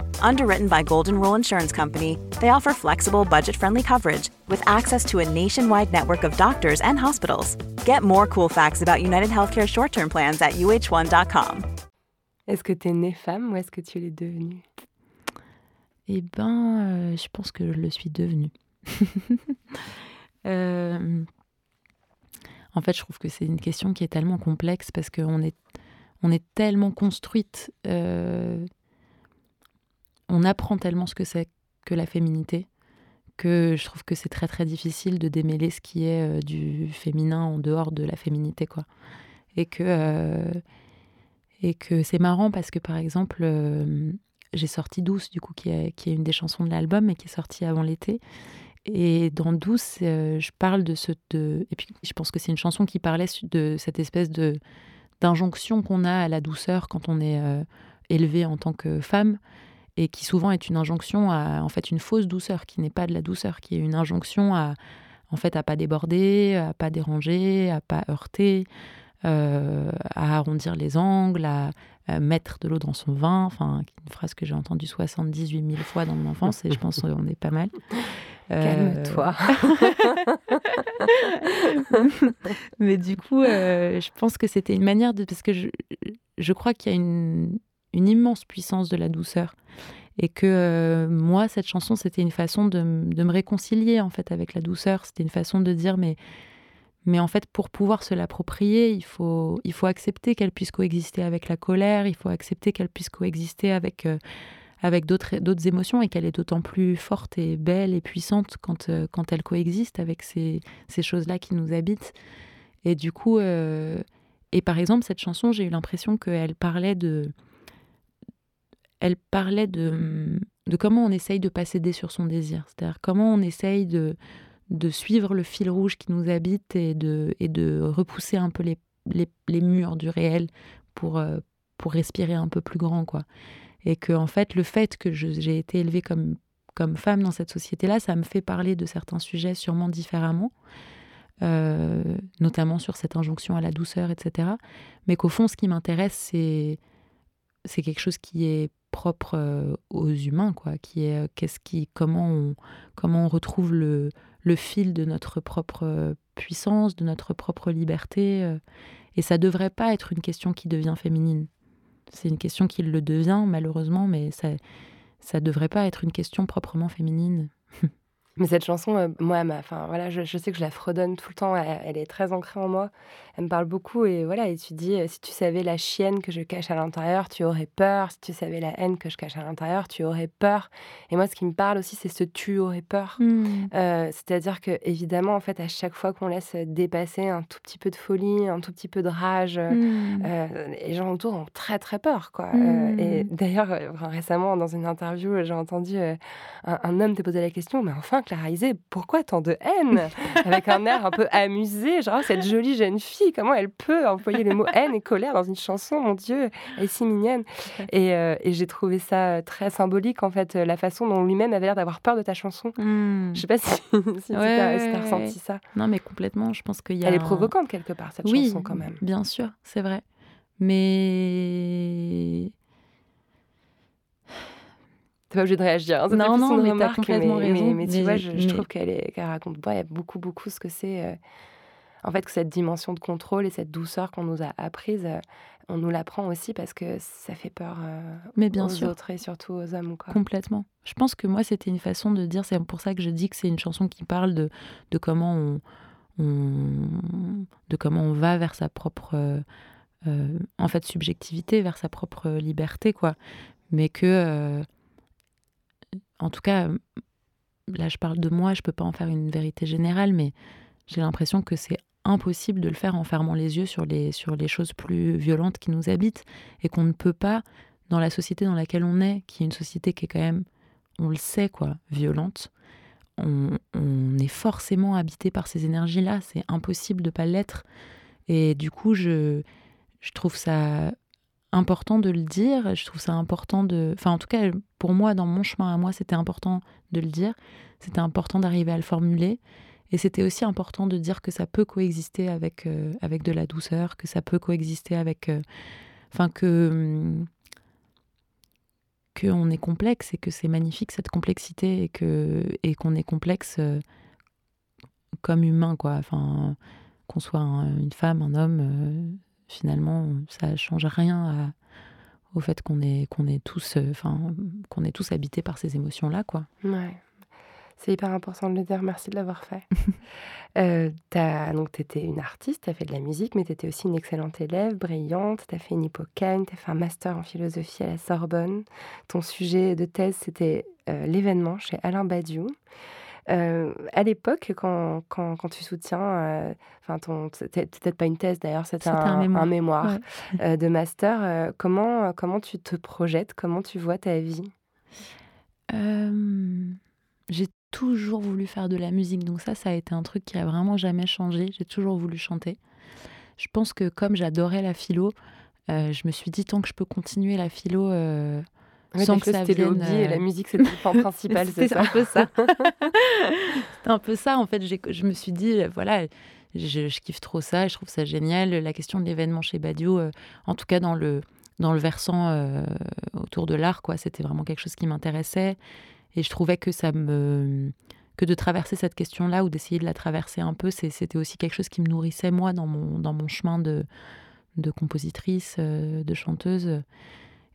Underwritten by Golden Rule Insurance Company, they offer flexible, budget friendly coverage with access to a nationwide network of doctors and hospitals. Get more cool facts about United Healthcare short term plans at uh1.com. Est-ce que tu es née femme ou est-ce que tu l'es devenue Eh ben, euh, je pense que je le suis devenue. [laughs] euh, en fait, je trouve que c'est une question qui est tellement complexe parce qu'on est, on est tellement construite. Euh, on apprend tellement ce que c'est que la féminité que je trouve que c'est très très difficile de démêler ce qui est euh, du féminin en dehors de la féminité quoi. Et que euh, et que c'est marrant parce que par exemple euh, j'ai sorti Douce du coup qui est, qui est une des chansons de l'album et qui est sortie avant l'été. Et dans Douce je parle de ce de et puis je pense que c'est une chanson qui parlait de cette espèce de d'injonction qu'on a à la douceur quand on est élevé en tant que femme et qui souvent est une injonction à en fait une fausse douceur qui n'est pas de la douceur, qui est une injonction à en fait à pas déborder, à pas déranger, à pas heurter, euh, à arrondir les angles, à, mettre de l'eau dans son vin, enfin une phrase que j'ai entendue 78 000 fois dans mon enfance et je pense [laughs] qu'on est pas mal. Calme-toi. [laughs] Mais du coup, je pense que c'était une manière de... Parce que je, je crois qu'il y a une, une immense puissance de la douceur. Et que euh, moi cette chanson c'était une façon de, de, me réconcilier en fait avec la douceur. C'était une façon de dire mais mais en fait pour pouvoir se l'approprier il faut il faut accepter qu'elle puisse coexister avec la colère il faut accepter qu'elle puisse coexister avec euh, avec d'autres émotions et qu'elle est d'autant plus forte et belle et puissante quand euh, quand elle coexiste avec ces, ces choses là qui nous habitent. Et du coup et par exemple cette chanson j'ai eu l'impression qu'elle parlait de elle parlait de, de comment on essaye de pas céder sur son désir. C'est-à-dire comment on essaye de, de suivre le fil rouge qui nous habite et de, et de repousser un peu les, les, les murs du réel pour, euh, pour respirer un peu plus grand. quoi. Et que, en fait, le fait que j'ai été élevée comme, comme femme dans cette société-là, ça me fait parler de certains sujets sûrement différemment. Euh, notamment sur cette injonction à la douceur, etc. Mais qu'au fond, ce qui m'intéresse, c'est c'est quelque chose qui est propre euh, aux humains, quoi, qui est euh, qu'est-ce qui, comment on, comment on retrouve le, le fil de notre propre euh, puissance, de notre propre liberté. et ça devrait pas être une question qui devient féminine. C'est une question qui le devient, malheureusement, mais ça, ça devrait pas être une question proprement féminine. [laughs] Mais cette chanson, euh, moi, enfin voilà, je, je, sais que je la fredonne tout le temps. Elle, est très ancrée en moi. Elle me parle beaucoup et voilà. Et tu dis, euh, si tu savais la chienne que je cache à l'intérieur, tu aurais peur. Si tu savais la haine que je cache à l'intérieur, tu aurais peur. Et moi, ce qui me parle aussi, c'est ce tu aurais peur. Mmh. Euh, c'est-à-dire que évidemment, en fait, à chaque fois qu'on laisse dépasser un tout petit peu de folie, un tout petit peu de rage, mmh. les gens autour ont très très peur, quoi. et mmh. d'ailleurs, récemment, dans une interview, j'ai entendu un, un, homme te poser la question, mais enfin Clara pourquoi tant de haine [laughs] Avec un air un peu amusé, genre cette jolie jeune fille, comment elle peut employer les mots [laughs] haine et colère dans une chanson? Mon Dieu, elle est si mignonne. Et, euh, et j'ai trouvé ça très symbolique, en fait, la façon dont lui-même avait l'air d'avoir peur de ta chanson. Mmh. Je sais pas si, [laughs] si tu as, ressenti ça. Non, mais complètement. Je pense qu'il y a. Elle est provocante quelque part, cette chanson, quand même. Bien sûr, c'est vrai. Mais T'es pas obligé de réagir. Hein, non, non, mais t'as complètement mais, raison. Mais, tu vois, je, trouve qu'elle raconte beaucoup, beaucoup ce que c'est. Euh, en fait, que cette dimension de contrôle et cette douceur qu'on nous a apprise, euh, on nous l'apprend aussi parce que ça fait peur euh, mais bien aux sûr. autres et surtout aux hommes. Quoi. Complètement. Je pense que moi, c'était une façon de dire, c'est pour ça que je dis que c'est une chanson qui parle de, de comment on, on, de comment on va vers sa propre en fait subjectivité, vers sa propre liberté, quoi. Mais que en tout cas, là je parle de moi, je peux pas en faire une vérité générale, mais j'ai l'impression que c'est impossible de le faire en fermant les yeux sur les, sur les choses plus violentes qui nous habitent et qu'on ne peut pas, dans la société dans laquelle on est, qui est une société qui est quand même, on le sait quoi, violente, on, on est forcément habité par ces énergies-là, c'est impossible de pas l'être. Et du coup, je, je trouve ça important de le dire. Je trouve ça important de. Enfin, en tout cas, pour moi, dans mon chemin à moi, c'était important de le dire. C'était important d'arriver à le formuler. Et c'était aussi important de dire que ça peut coexister avec, euh, avec de la douceur, que ça peut coexister avec. Euh, enfin, que. Hum, qu'on est complexe et que c'est magnifique cette complexité et que et qu'on est complexe euh, comme humain quoi enfin qu'on soit une femme un homme finalement, ça change rien au fait qu'on est, est tous, euh, enfin, qu'on est tous habités par ces émotions-là, quoi. Ouais. C'est hyper important de le dire, merci de l'avoir fait. [laughs] euh, donc, tu étais une artiste, tu as fait de la musique, mais tu étais aussi une excellente élève, brillante. Tu as fait une hippocane, tu as fait un master en philosophie à la Sorbonne. Ton sujet de thèse, c'était euh, l'événement chez Alain Badiou. Euh, à l'époque, quand, quand, quand, tu soutiens, euh, enfin, ton, peut-être pas une thèse d'ailleurs, c'était un, un, mémoire, un mémoire euh, de master. Euh, comment, comment tu te projettes? Comment tu vois ta vie? J'ai toujours voulu faire de la musique, donc ça, ça a été un truc qui a vraiment jamais changé. J'ai toujours voulu chanter. Je pense que comme j'adorais la philo, je me suis dit tant que je peux continuer la philo sans que ça vienne... le hobby et la musique c'était le point [laughs] principal, c'est un peu ça. [laughs] c'est un peu ça en fait. Je me suis dit voilà, je, kiffe trop ça, je trouve ça génial. La question de l'événement chez Badiou, euh, en tout cas dans le dans le versant euh, autour de l'art, quoi. C'était vraiment quelque chose qui m'intéressait. Et je trouvais que ça me que de traverser cette question-là ou d'essayer de la traverser un peu, c'était aussi quelque chose qui me nourrissait moi dans mon, dans mon chemin de, de compositrice, euh, de chanteuse.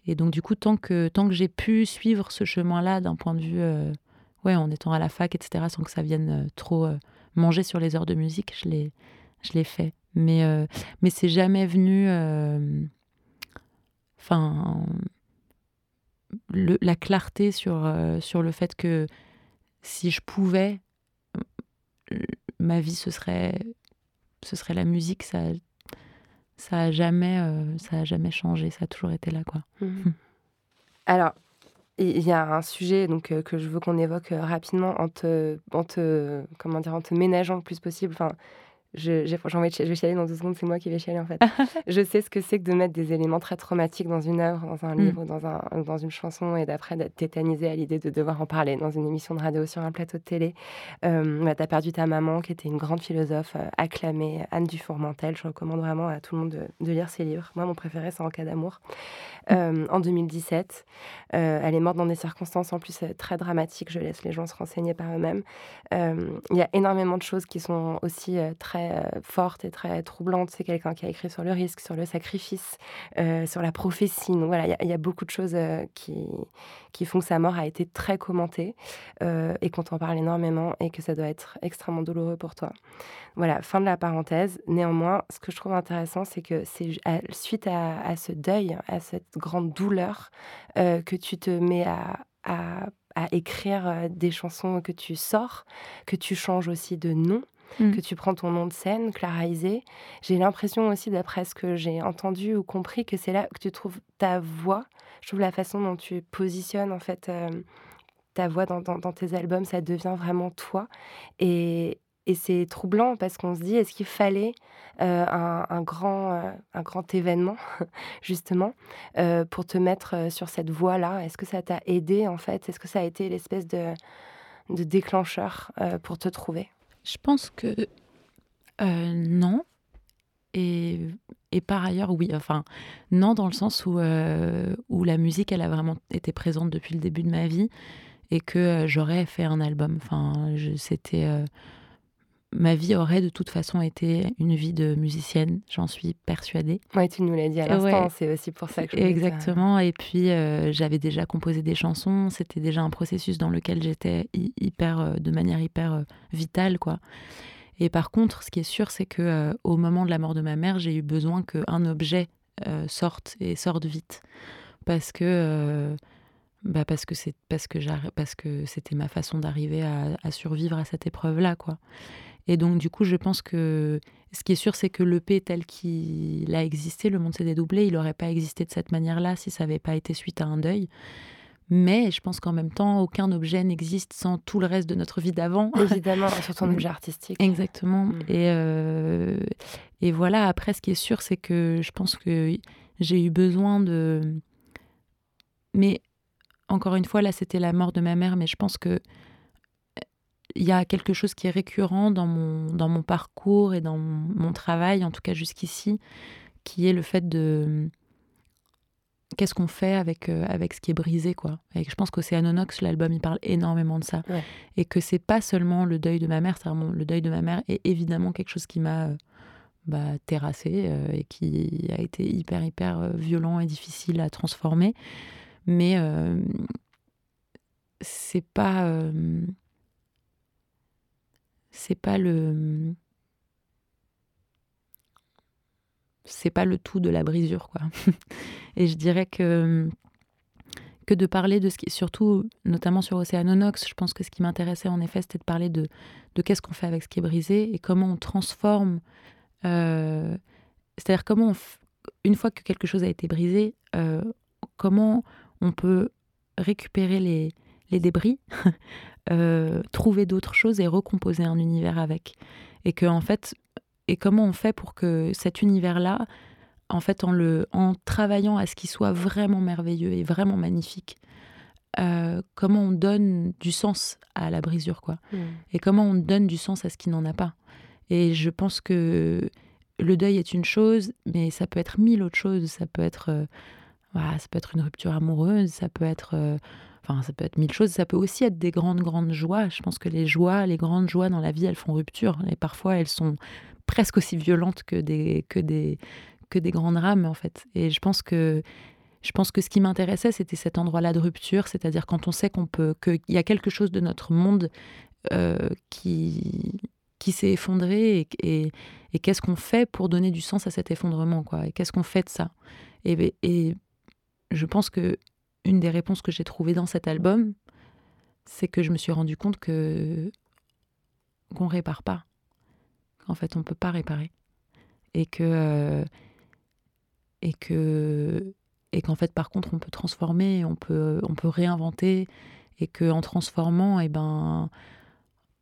Et donc du coup, tant que, tant que j'ai pu suivre ce chemin-là d'un point de vue, euh, ouais, en étant à la fac, etc., sans que ça vienne trop manger sur les heures de musique, je l'ai, je l'ai fait. Mais, mais c'est jamais venu enfin, la clarté sur, euh, sur le fait que si je pouvais, ma vie ce serait, ce serait la musique. Ça a jamais, euh, ça a jamais changé. Ça a toujours été là, quoi. Mmh. Alors, il y a un sujet donc euh, que je veux qu'on évoque rapidement en te, en te, comment dire, en te ménageant le plus possible. Enfin, je, j'ai, envie de, je vais chialer dans deux secondes, c'est moi qui vais chialer en fait. [laughs] je sais ce que c'est que de mettre des éléments très traumatiques dans une œuvre, dans un mm. livre, dans, un, dans une chanson, et d'après d'être tétanisé à l'idée de devoir en parler dans une émission de radio, sur un plateau de télé. Euh, bah, tu as perdu ta maman, qui était une grande philosophe euh, acclamée, Anne Dufourmentel. Je recommande vraiment à tout le monde de, lire ses livres. Moi, mon préféré, c'est En cas d'amour. Euh, en 2017. elle est morte dans des circonstances en plus très dramatiques. Je laisse les gens se renseigner par eux-mêmes. Il y a énormément de choses qui sont aussi très euh, forte et très troublante. C'est quelqu'un qui a écrit sur le risque, sur le sacrifice, euh, sur la prophétie. Donc voilà, il y, a beaucoup de choses euh, qui, qui font que sa mort a été très commentée et qu'on t'en parle énormément et que ça doit être extrêmement douloureux pour toi. Voilà, fin de la parenthèse. Néanmoins, ce que je trouve intéressant, c'est que c'est suite à, ce deuil, à cette grande douleur, que tu te mets à, à à écrire des chansons que tu sors, que tu changes aussi de nom, Mm. que tu prends ton nom de scène, Clara J'ai l'impression aussi, d'après ce que j'ai entendu ou compris, que c'est là que tu trouves ta voix. Je trouve la façon dont tu positionnes, en fait, euh, ta voix dans, tes albums, ça devient vraiment toi. Et, c'est troublant parce qu'on se dit, est-ce qu'il fallait euh, un, grand, euh, un grand événement, [laughs] justement, pour te mettre sur cette voie-là Est-ce que ça t'a aidé, en fait? Est-ce que ça a été l'espèce de, de déclencheur pour te trouver? Je pense que euh, non. Et, par ailleurs, oui. Enfin, non, dans le sens où, euh, où la musique, elle a vraiment été présente depuis le début de ma vie et que euh, j'aurais fait un album. Enfin, c'était ma vie aurait de toute façon été une vie de musicienne, j'en suis persuadée. Oui, tu nous l'as dit à l'instant, c'est aussi pour ça que je Exactement, et puis euh, j'avais déjà composé des chansons, c'était déjà un processus dans lequel j'étais hyper, euh, de manière hyper euh, vitale, quoi. Et par contre, ce qui est sûr, c'est que au moment de la mort de ma mère, j'ai eu besoin qu'un objet sorte et sorte vite, parce que bah parce que c'est parce que parce que c'était ma façon d'arriver à, à, survivre à cette épreuve là quoi et donc, du coup, je pense que ce qui est sûr, c'est que l'EP tel qu'il a existé, le monde s'est dédoublé, il n'aurait pas existé de cette manière-là si ça n'avait pas été suite à un deuil. Mais je pense qu'en même temps, aucun objet n'existe sans tout le reste de notre vie d'avant. Évidemment, [laughs] surtout un objet artistique. Exactement. Mm. Et, euh, et voilà, après, ce qui est sûr, c'est que je pense que j'ai eu besoin de... Mais encore une fois, là, c'était la mort de ma mère, mais je pense que il y a quelque chose qui est récurrent dans mon, dans mon parcours et dans mon, travail, en tout cas jusqu'ici, qui est le fait de qu'est-ce qu'on fait avec, euh, avec ce qui est brisé quoi. Et je pense qu'Océanonox, l'album, il parle énormément de ça. Et que c'est pas seulement le deuil de ma mère, c'est le deuil de ma mère est évidemment quelque chose qui m'a euh, bah, terrassé euh, et qui a été hyper hyper violent et difficile à transformer. Mais c'est pas c'est pas le c'est pas le tout de la brisure quoi. [laughs] et je dirais que que de parler de ce qui surtout notamment sur Océanonox, je pense que ce qui m'intéressait en effet c'était de parler de, de qu'est-ce qu'on fait avec ce qui est brisé et comment on transforme euh, c'est-à-dire comment une fois que quelque chose a été brisé euh, comment on peut récupérer les, les débris [laughs] Euh, trouver d'autres choses et recomposer un univers avec. Et que en fait, et comment on fait pour que cet univers-là, en fait, en le, en travaillant à ce qu'il soit vraiment merveilleux et vraiment magnifique, euh, comment on donne du sens à la brisure, quoi. Mm. Et comment on donne du sens à ce qui n'en a pas. Et je pense que le deuil est une chose, mais ça peut être mille autres choses. Ça peut être euh, voilà, ça peut être une rupture amoureuse, ça peut être, enfin, ça peut être mille choses. Ça peut aussi être des grandes, grandes joies. Je pense que les joies, les grandes joies dans la vie, elles font rupture. Et parfois, elles sont presque aussi violentes que des, que des, que des grandes rames, en fait. Et je pense que je pense que ce qui m'intéressait, c'était cet endroit-là de rupture, c'est-à-dire quand on sait qu'on peut, qu'il y a quelque chose de notre monde euh, qui, qui s'est effondré et, et, et qu'est-ce qu'on fait pour donner du sens à cet effondrement, quoi, et qu'est-ce qu'on fait de ça? Et je pense que une des réponses que j'ai trouvées dans cet album, c'est que je me suis rendu compte que qu'on répare pas, qu'en fait on peut pas réparer, et que euh, et que et qu'en fait par contre on peut transformer, on peut on peut réinventer, et que en transformant, et eh ben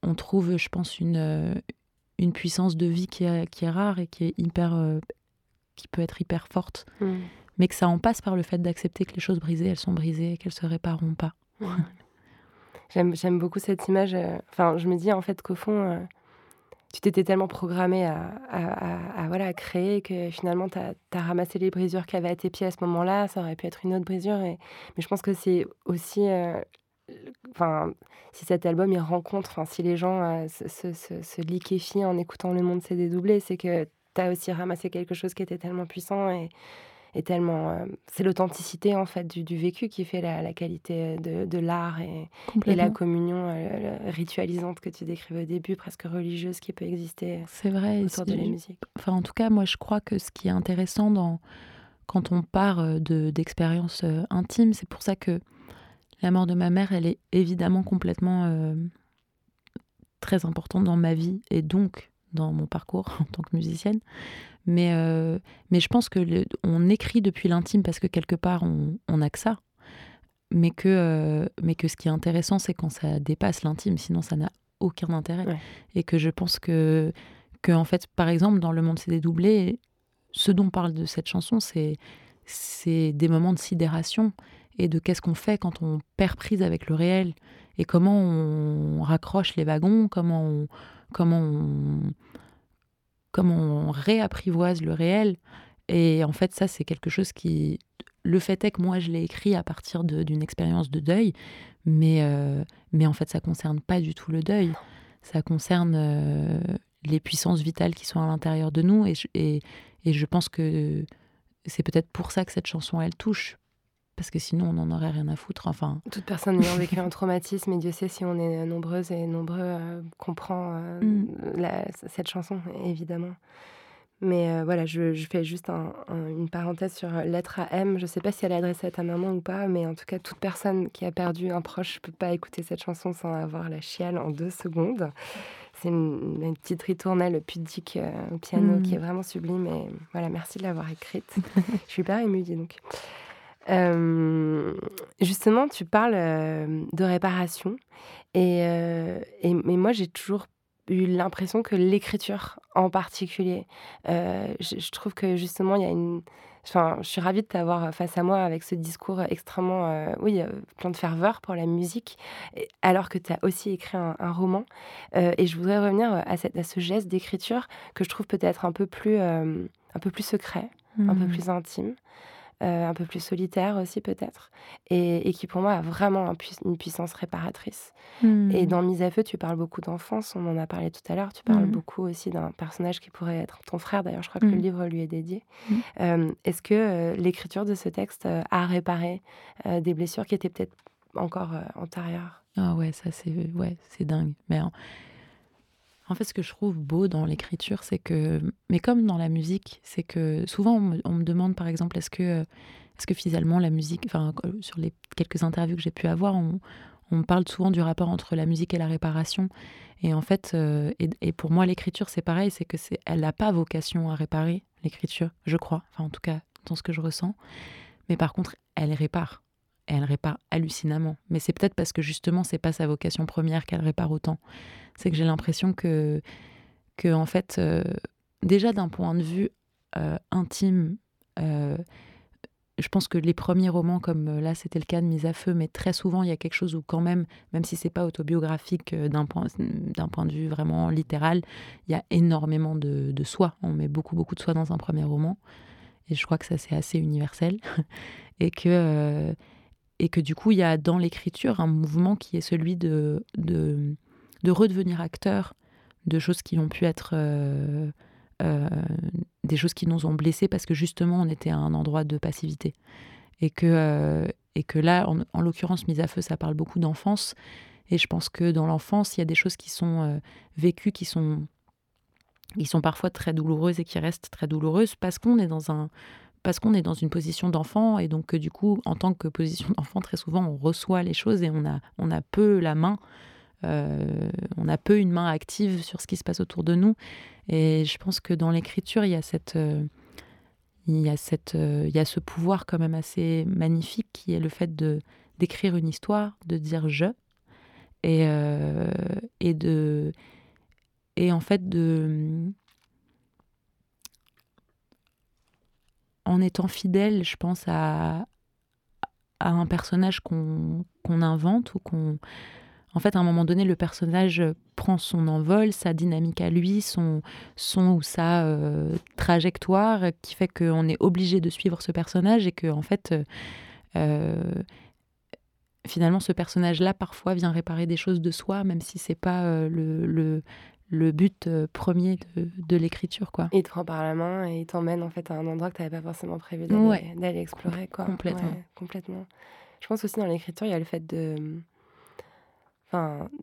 on trouve, je pense, une une puissance de vie qui est, qui est rare et qui est hyper euh, qui peut être hyper forte. Mmh. Mais que ça en passe par le fait d'accepter que les choses brisées, elles sont brisées et qu'elles se répareront pas. J'aime, beaucoup cette image. euh, Enfin, je me dis en fait qu'au fond, euh, tu t'étais tellement programmé à, voilà, créer que finalement, tu as, ramassé les brisures qu'il y avait à tes pieds à ce moment-là. Ça aurait pu être une autre brisure. Mais je pense que c'est aussi. euh, Enfin, si cet album il rencontre, enfin, si les gens se liquéfient en écoutant Le Monde s'est dédoublé, c'est que tu as aussi ramassé quelque chose qui était tellement puissant et, tellement. euh, c'est l'authenticité en fait du, du vécu qui fait la, la qualité de, de l'art et, et la communion euh, ritualisante que tu décrivais au début, presque religieuse qui peut exister C'est vrai. autour de la musique. Enfin, en tout cas, moi, je crois que ce qui est intéressant dans, quand on part euh, de, d'expériences euh, intimes, c'est pour ça que la mort de ma mère, elle est évidemment complètement euh, très importante dans ma vie et donc dans mon parcours [laughs] en tant que musicienne. Mais, euh, mais je pense que le- on écrit depuis l'intime parce que quelque part, on, on a que ça. Mais que, euh, mais que ce qui est intéressant, c'est quand ça dépasse l'intime, sinon ça n'a aucun intérêt. Ouais. Et que je pense que, que, en fait, par exemple, dans Le Monde s'est dédoublé, ce dont parle de cette chanson, c'est c'est des moments de sidération et de qu'est-ce qu'on fait quand on perd prise avec le réel et comment on raccroche les wagons, comment on, comment on, comment on réapprivoise le réel. Et en fait, ça, c'est quelque chose qui... Le fait est que moi, je l'ai écrit à partir d'une expérience de deuil, mais, euh, mais en fait, ça concerne pas du tout le deuil. Ça concerne euh, les puissances vitales qui sont à l'intérieur de nous. Et et, et je pense que c'est peut-être pour ça que cette chanson, elle touche. Parce que sinon, on n'en aurait rien à foutre. Enfin, Toute personne ayant vécu [laughs] un traumatisme, et Dieu sait si on est nombreuses et nombreux, euh, comprend euh, Mm. la- cette chanson, évidemment. Mais euh, voilà, je, je fais juste un- un- une parenthèse sur Lettre à M. Je ne sais pas si elle est adressée à ta maman ou pas, mais en tout cas, toute personne qui a perdu un proche ne peut pas écouter cette chanson sans avoir la chiale en deux secondes. C'est une, une petite ritournelle pudique au piano Mm. qui est vraiment sublime. Et voilà, merci de l'avoir écrite. [laughs] je suis hyper émue, dis donc. Euh, justement, tu parles euh, de réparation. Et, euh, et- mais moi, j'ai toujours eu l'impression que l'écriture en particulier, je, je trouve que justement, il y a une. Enfin, je suis ravie de t'avoir face à moi avec ce discours extrêmement, oui, plein de ferveur pour la musique, alors que tu as aussi écrit un, un roman. Et je voudrais revenir à, cette- à ce geste d'écriture que je trouve peut-être un peu plus, un peu plus secret, un peu Mhm. plus intime euh, un peu plus solitaire aussi peut-être, et, et qui pour moi a vraiment un pui- une puissance réparatrice. Et Mhm. dans Mise à feu, tu parles beaucoup d'enfance, on en a parlé tout à l'heure, tu parles Mhm. beaucoup aussi d'un personnage qui pourrait être ton frère, d'ailleurs je crois que le Mhm. livre lui est dédié. Euh, Est-ce que euh, l'écriture de ce texte a réparé des blessures qui étaient peut-être encore antérieures? Ah ouais, ça c'est ouais, dingue. Mais en fait, ce que je trouve beau dans l'écriture, c'est que, mais comme dans la musique, c'est que souvent on me, demande par exemple, est-ce que, euh, est-ce que finalement la musique, enfin euh, sur les quelques interviews que j'ai pu avoir, on, on parle souvent du rapport entre la musique et la réparation. Et en fait, euh, et, pour moi l'écriture c'est pareil, c'est que c'est, elle n'a pas vocation à réparer l'écriture, je crois. Enfin en tout cas dans ce que je ressens. Mais par contre, elle répare. Et elle répare hallucinemment. Mais c'est peut-être parce que justement, c'est pas sa vocation première qu'elle répare autant. C'est que j'ai l'impression que, que, en fait, euh, déjà d'un point de vue euh, intime, euh, je pense que les premiers romans, comme là, c'était le cas de Mise à feu, mais très souvent, il y a quelque chose où, quand même, même si c'est pas autobiographique d'un point, d'un point de vue vraiment littéral, il y a énormément de, de soi. On met beaucoup, beaucoup de soi dans un premier roman. Et je crois que ça, c'est assez universel. [laughs] et, que, et que du coup, il y a dans l'écriture un mouvement qui est celui de, de redevenir acteur de choses qui ont pu être des choses qui nous ont blessés parce que justement, on était à un endroit de passivité. Et que, et que là, en, en l'occurrence, Mise à Feu, ça parle beaucoup d'enfance. Et je pense que dans l'enfance, il y a des choses qui sont vécues, qui sont ils sont parfois très douloureuses et qui restent très douloureuses parce qu'on est dans un parce qu'on est dans une position d'enfant et donc du coup en tant que position d'enfant très souvent on reçoit les choses et on a on a peu la main euh, on a peu une main active sur ce qui se passe autour de nous. Et je pense que dans l'écriture il y a cette euh, il y a cette euh, il y a ce pouvoir quand même assez magnifique qui est le fait de d'écrire une histoire de dire je et et de et en fait de en étant fidèle, je pense à, à un personnage qu'on invente ou qu'on en fait, à un moment donné, le personnage prend son envol, sa dynamique à lui, son, son ou sa euh, trajectoire, qui fait qu'on est obligé de suivre ce personnage et que, en fait, euh, finalement, ce personnage-là, parfois, vient réparer des choses de soi, même si c'est pas euh, le, le, le but euh, premier de, l'écriture. quoi. Il te prend par la main et il t'emmène en fait à un endroit que tu n'avais pas forcément prévu d'aller explorer. Quoi. Complètement. complètement. Je pense aussi dans l'écriture, il y a le fait de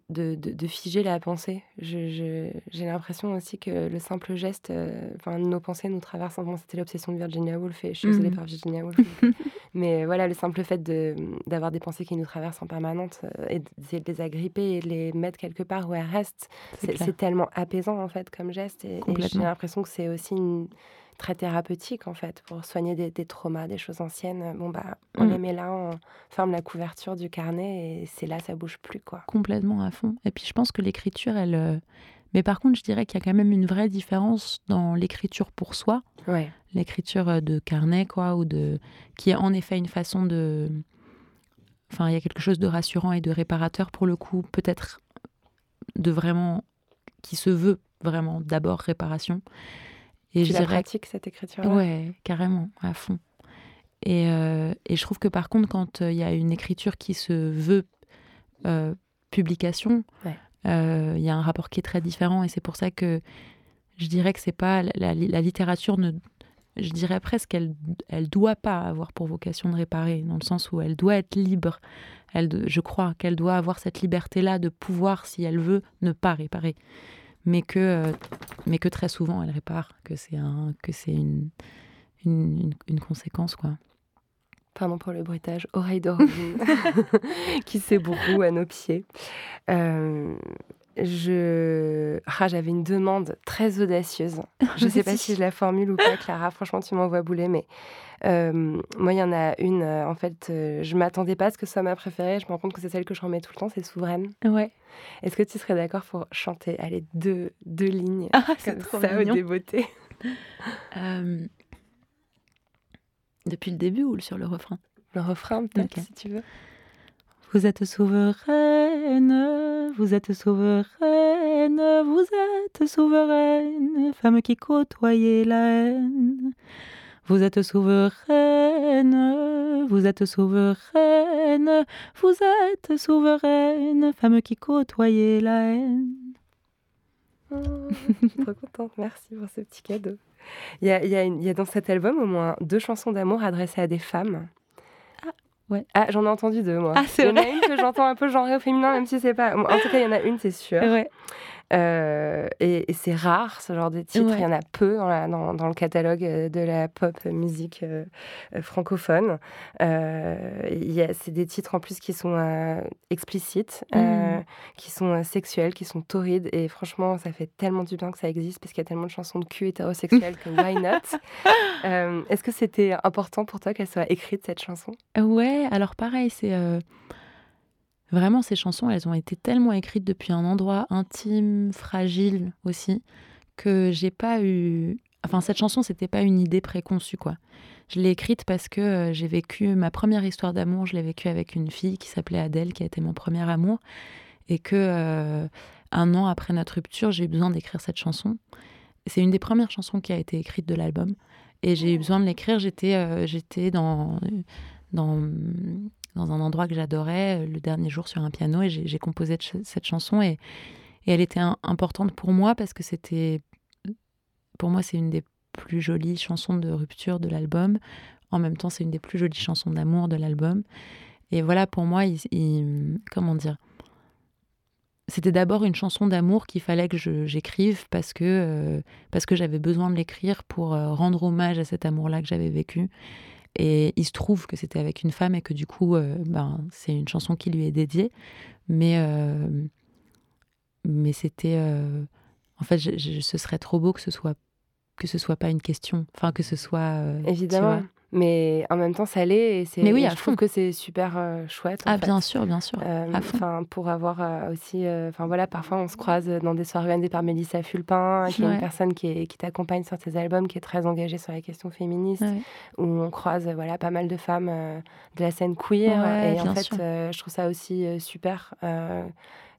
de, de, figer la pensée. J'ai l'impression aussi que le simple geste, euh, enfin, nos pensées nous traversent. C'était l'obsession de Virginia Woolf et je suis désolée mmh. par Virginia Woolf. [laughs] mais voilà, le simple fait d'avoir des pensées qui nous traversent en permanence euh, et de les agripper et de les mettre quelque part où elles restent, c'est tellement apaisant en fait comme geste. et j'ai l'impression que c'est aussi une très thérapeutique en fait pour soigner des, traumas, des choses anciennes. Bon bah on les mm. met là, on ferme la couverture du carnet et c'est là ça bouge plus quoi. Complètement à fond. Et puis je pense que l'écriture elle euh, mais par contre je dirais qu'il y a quand même une vraie différence dans l'écriture pour soi. Ouais. L'écriture euh, de carnet quoi ou de qui est en effet une façon de enfin il y a quelque chose de rassurant et de réparateur pour le coup, peut-être de vraiment qui se veut vraiment d'abord réparation et tu je la pratiques cette écriture Ouais, carrément, à fond. Et, euh, et, je trouve que par contre, quand euh, il y a une écriture qui se veut euh, publication, il y a un rapport qui est très différent. Et c'est pour ça que je dirais que c'est pas la, la, littérature ne, je dirais presque qu'elle elle doit pas avoir pour vocation de réparer, dans le sens où elle doit être libre. Elle, je crois qu'elle doit avoir cette liberté-là de pouvoir, si elle veut, ne pas réparer mais que, euh, mais que très souvent elle répare, que c'est un, que c'est une, une, une, conséquence quoi. Pardon pour le bruitage, oreille d'origine [laughs] [laughs] qui s'ébroue à nos pieds. Euh, je... Ah, j'avais une demande très audacieuse. Je ne sais pas [laughs] si je la formule ou pas, Clara. Franchement, tu m'envoies bouler, mais euh, moi, il y en a une. en fait, je m'attendais pas à ce que ce soit ma préférée. Je me rends compte que c'est celle que je remets tout le temps, c'est Souveraine. Ouais. Est-ce que tu serais d'accord pour chanter allez, deux, deux lignes ah, comme trop ça mignon. au débeauté? [laughs] Euh, Depuis le début ou sur le refrain? Le refrain, peut-être, si tu veux. Vous êtes souveraine, vous êtes souveraine, vous êtes souveraine, femme qui côtoyait la haine. Vous êtes souveraine, vous êtes souveraine, vous êtes souveraine, femme qui côtoyait la haine. Oh, trop contente, merci pour ce petit cadeau. Il y a, dans cet album au moins deux chansons d'amour adressées à des femmes. Ah, ouais. Ah, j'en ai entendu deux, moi. Ah, c'est Il y en a une que j'entends un peu genrée au féminin, même si c'est pas. En tout cas, il y en a une, c'est sûr. Ouais. Euh, et, et c'est rare ce genre de titre. Ouais. Il y en a peu dans, la, dans, dans, le catalogue euh, de la pop musique euh, francophone. Euh, c'est des titres en plus qui sont euh, explicites, mmh. qui sont sexuels, qui sont torrides. Et franchement, ça fait tellement du bien que ça existe parce qu'il y a tellement de chansons de cul hétérosexuelles que why [laughs] not? Est-ce que c'était important pour toi qu'elle soit écrite cette chanson? Ouais, alors pareil, c'est Vraiment, ces chansons, elles ont été tellement écrites depuis un endroit intime, fragile aussi, que j'ai pas eu. Enfin, cette chanson, c'était pas une idée préconçue, quoi. Je l'ai écrite parce que euh, j'ai vécu ma première histoire d'amour, je l'ai vécue avec une fille qui s'appelait Adèle, qui a été mon premier amour, et que euh, un an après notre rupture, j'ai eu besoin d'écrire cette chanson. C'est une des premières chansons qui a été écrite de l'album. et j'ai eu besoin de l'écrire. J'étais j'étais dans, dans, dans un endroit que j'adorais, le dernier jour sur un piano, et j'ai composé cette chanson. Et, elle était importante pour moi parce que c'était. Pour moi, c'est une des plus jolies chansons de rupture de l'album. En même temps, c'est une des plus jolies chansons d'amour de l'album. Et voilà, pour moi, comment dire C'était d'abord une chanson d'amour qu'il fallait que j'écrive parce que, euh, parce que j'avais besoin de l'écrire pour euh, rendre hommage à cet amour-là que j'avais vécu. Et il se trouve que c'était avec une femme et que du coup, euh, ben, c'est une chanson qui lui est dédiée. Mais, mais c'était. en fait, ce serait trop beau que ce soit que ce soit pas une question, enfin que ce soit évidemment mais en même temps ça l'est et c'est oui, je trouve que c'est super euh, chouette ah bien sûr bien sûr euh, enfin pour avoir euh, aussi enfin voilà parfois on se croise dans des soirées organisées par Mélissa Fulpin qui est une personne qui, qui t'accompagne sur tes albums qui est très engagée sur les questions féministes où on croise voilà pas mal de femmes de la scène queer. Et en fait je trouve ça aussi super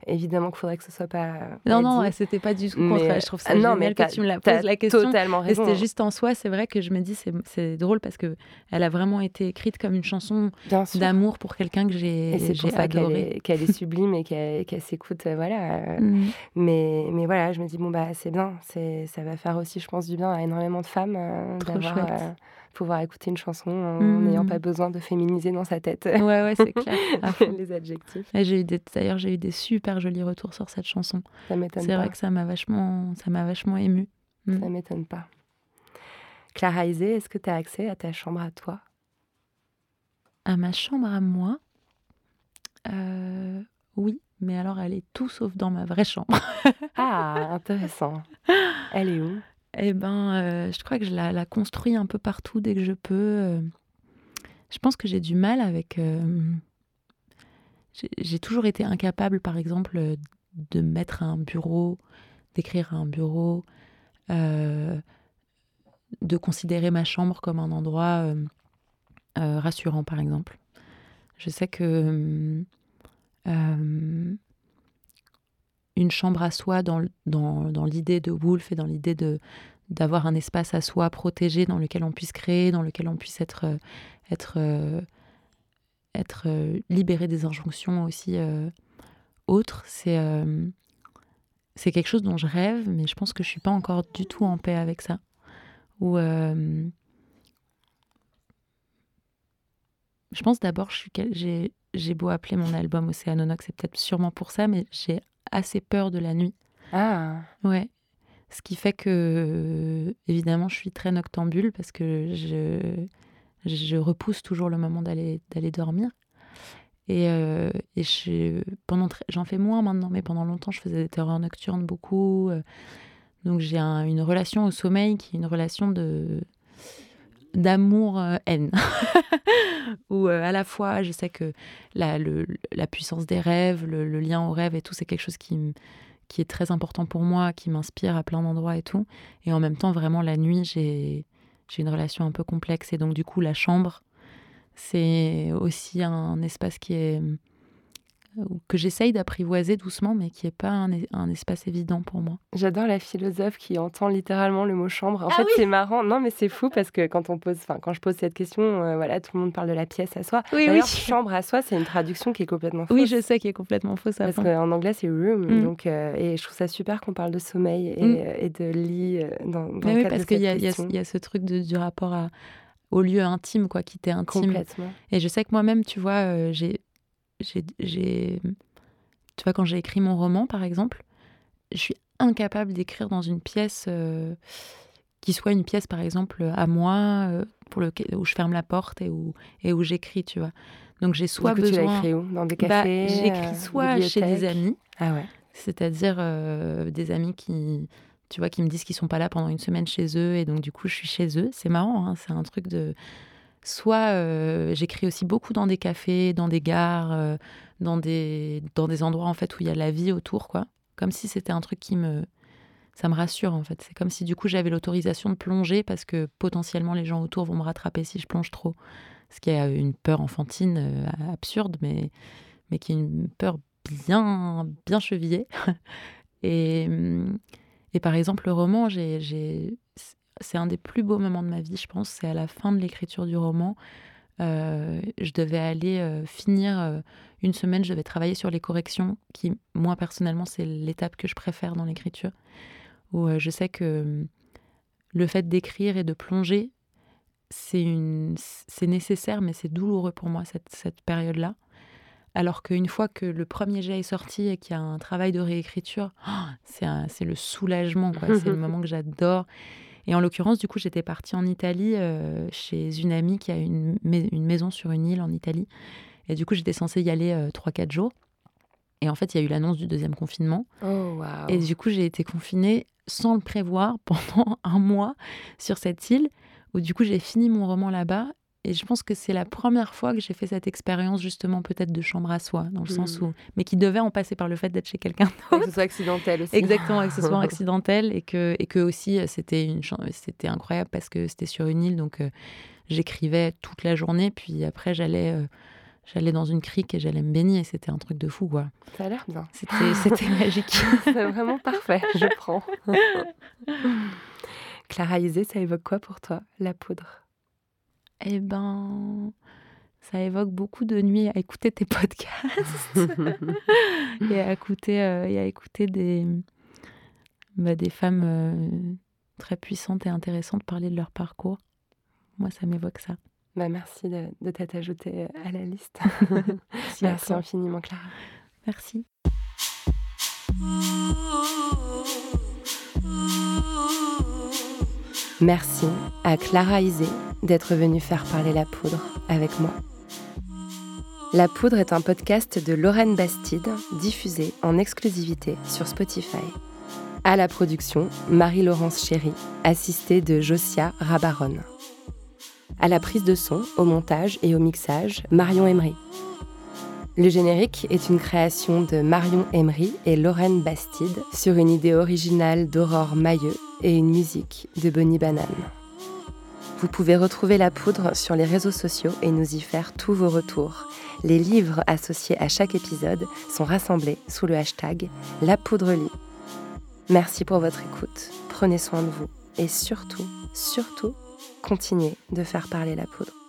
Évidemment qu'il faudrait que ce soit pas. Non, non, c'était pas du tout contraire. Je trouve ça non, génial que tu me la poses la question. Totalement raison. C'était juste en soi, c'est vrai que je me dis, c'est drôle parce que elle a vraiment été écrite comme une chanson d'amour pour quelqu'un que j'ai adoré. Qu'elle est, est, sublime et qu'elle s'écoute, euh, voilà. [laughs] Mm. mais, mais voilà, je me dis, bon, bah, c'est bien. Ça va faire aussi, je pense, du bien à énormément de femmes euh, d'avoir pouvoir écouter une chanson en mmh. n'ayant pas besoin de féminiser dans sa tête. Ouais, ouais, c'est [laughs] clair. les adjectifs. J'ai eu d'ailleurs, j'ai eu des super jolis retours sur cette chanson. Ça m'étonne C'est vrai que ça m'a vachement, ça m'a vachement ému. Mmh. Ça m'étonne pas. Clara Isé, est-ce que tu as accès à ta chambre à toi? À ma chambre à moi? Euh, Oui, mais alors elle est tout sauf dans ma vraie chambre. ah, intéressant. Elle est où? Eh ben, euh, je crois que je la, construis un peu partout dès que je peux. Euh. Je pense que j'ai du mal avec. Euh, j'ai toujours été incapable, par exemple, de mettre un bureau, d'écrire un bureau, de considérer ma chambre comme un endroit rassurant, par exemple. Je sais que une chambre à soi dans, dans, dans l'idée de Wolf et dans l'idée de d'avoir un espace à soi protégé dans lequel on puisse créer, dans lequel on puisse être, euh, être, euh, être euh, libéré des injonctions aussi autres. C'est quelque chose dont je rêve, mais je pense que je suis pas encore du tout en paix avec ça. Ou je pense d'abord, j'ai beau appeler mon album Océanonox, c'est peut-être sûrement pour ça, mais j'ai assez peur de la nuit. Ah. Ouais. Ce qui fait que, évidemment, je suis très noctambule parce que je, je repousse toujours le moment d'aller d'aller dormir. Et, euh, et pendant j'en fais moins maintenant, mais pendant longtemps, je faisais des terreurs nocturnes beaucoup. Euh. donc j'ai une relation au sommeil qui est une relation de d'amour-haine. Euh, [laughs] Où à la fois, je sais que la, la puissance des rêves, le, lien aux rêves et tout, c'est quelque chose qui, qui est très important pour moi, qui m'inspire à plein d'endroits et tout. Et en même temps, vraiment, la nuit, j'ai une relation un peu complexe. Et donc, du coup, la chambre, c'est aussi un espace qui est que j'essaye d'apprivoiser doucement, mais qui n'est pas un, espace évident pour moi. J'adore la philosophe qui entend littéralement le mot chambre. En ah fait, c'est marrant. Non, mais c'est fou parce que quand on pose, enfin, quand je pose cette question, euh, voilà, tout le monde parle de la pièce à soi. Oui, oui. chambre à soi, c'est une traduction qui est complètement fausse. Oui, je sais qui est complètement fausse. Parce qu'en anglais, c'est room. Mm. Donc, euh, et je trouve ça super qu'on parle de sommeil et, mm. euh, de lit dans, dans le oui, parce qu'il y, y, a ce truc de, du rapport à, au lieu intime, quoi, qui t'est intime. Complètement. Et je sais que moi-même, tu vois, j'ai j'ai, tu vois, quand j'ai écrit mon roman, par exemple, je suis incapable d'écrire dans une pièce euh, qui soit une pièce, par exemple, à moi, euh, pour lequel, où je ferme la porte et où, et où j'écris, tu vois. Donc j'ai soit besoin. Tu écrit où? Dans des bah, cafés J'écris euh, soit chez des amis, ah ouais. c'est-à-dire des amis qui, tu vois, qui me disent qu'ils sont pas là pendant une semaine chez eux et donc du coup je suis chez eux. C'est marrant, hein, c'est un truc de Soit euh, j'écris aussi beaucoup dans des cafés, dans des gares, euh, dans, des, dans des endroits en fait où il y a la vie autour, quoi. Comme si c'était un truc qui me, ça me rassure en fait. C'est comme si du coup j'avais l'autorisation de plonger parce que potentiellement les gens autour vont me rattraper si je plonge trop. Ce qui est une peur enfantine euh, absurde, mais, mais qui est une peur bien, bien chevillée. [laughs] et, et par exemple, le roman, j'ai c'est un des plus beaux moments de ma vie, je pense. C'est à la fin de l'écriture du roman. Euh, je devais aller euh, finir euh, une semaine, je devais travailler sur les corrections, qui, moi, personnellement, c'est l'étape que je préfère dans l'écriture, où je sais que le fait d'écrire et de plonger, c'est nécessaire, mais c'est douloureux pour moi, cette, cette période-là. Alors qu'une fois que le premier jet est sorti et qu'il y a un travail de réécriture, c'est le soulagement, c'est le [laughs] moment que j'adore. Et en l'occurrence, du coup, j'étais partie en Italie euh, chez une amie qui a une, une, maison sur une île en Italie. Et du coup, j'étais censée y aller euh, 3-4 jours. Et en fait, il y a eu l'annonce du deuxième confinement. Oh, Et du coup, j'ai été confinée sans le prévoir [laughs] pendant un mois sur cette île, où du coup, j'ai fini mon roman là-bas. Et je pense que c'est la première fois que j'ai fait cette expérience justement peut-être de chambre à soi, dans le sens hmm. où, mais qui devait en passer par le fait d'être chez quelqu'un [laughs] d'autre. Que ce soit accidentel aussi. Exactement, que ce soit [laughs] accidentel et que et que aussi euh, c'était une c'était incroyable parce que c'était sur une île, donc euh, j'écrivais toute la journée, puis après j'allais euh, j'allais dans une crique et j'allais me baigner, c'était un truc de fou quoi. Ça a l'air bien. C'était [laughs] magique. c'est vraiment parfait, je prends. Clara Isé, ça évoque quoi pour toi, la poudre? Eh ben, ça évoque beaucoup de nuits à écouter tes [laughs] podcasts [laughs] et, à écouter, euh, et à écouter des, bah, des femmes euh, très puissantes et intéressantes parler de leur parcours. Moi, ça m'évoque ça. Bah, merci de, de t'être ajouté à la liste. [laughs] merci infiniment, Clara. Merci. Merci à Clara Isé d'être venue faire parler la poudre avec moi. La poudre est un podcast de Lorraine Bastide, diffusé en exclusivité sur Spotify. À la production, Marie-Laurence Chéry, assistée de Josia Rabaron. À la prise de son, au montage et au mixage, Marion Emery. Le générique est une création de Marion Emery et Lorraine Bastide sur une idée originale d'Aurore Mailleux et une musique de Bonnie Banane. Vous pouvez retrouver la poudre sur les réseaux sociaux et nous y faire tous vos retours. Les livres associés à chaque épisode sont rassemblés sous le hashtag La Poudre Lit. Merci pour votre écoute, prenez soin de vous et surtout, surtout, continuez de faire parler la poudre.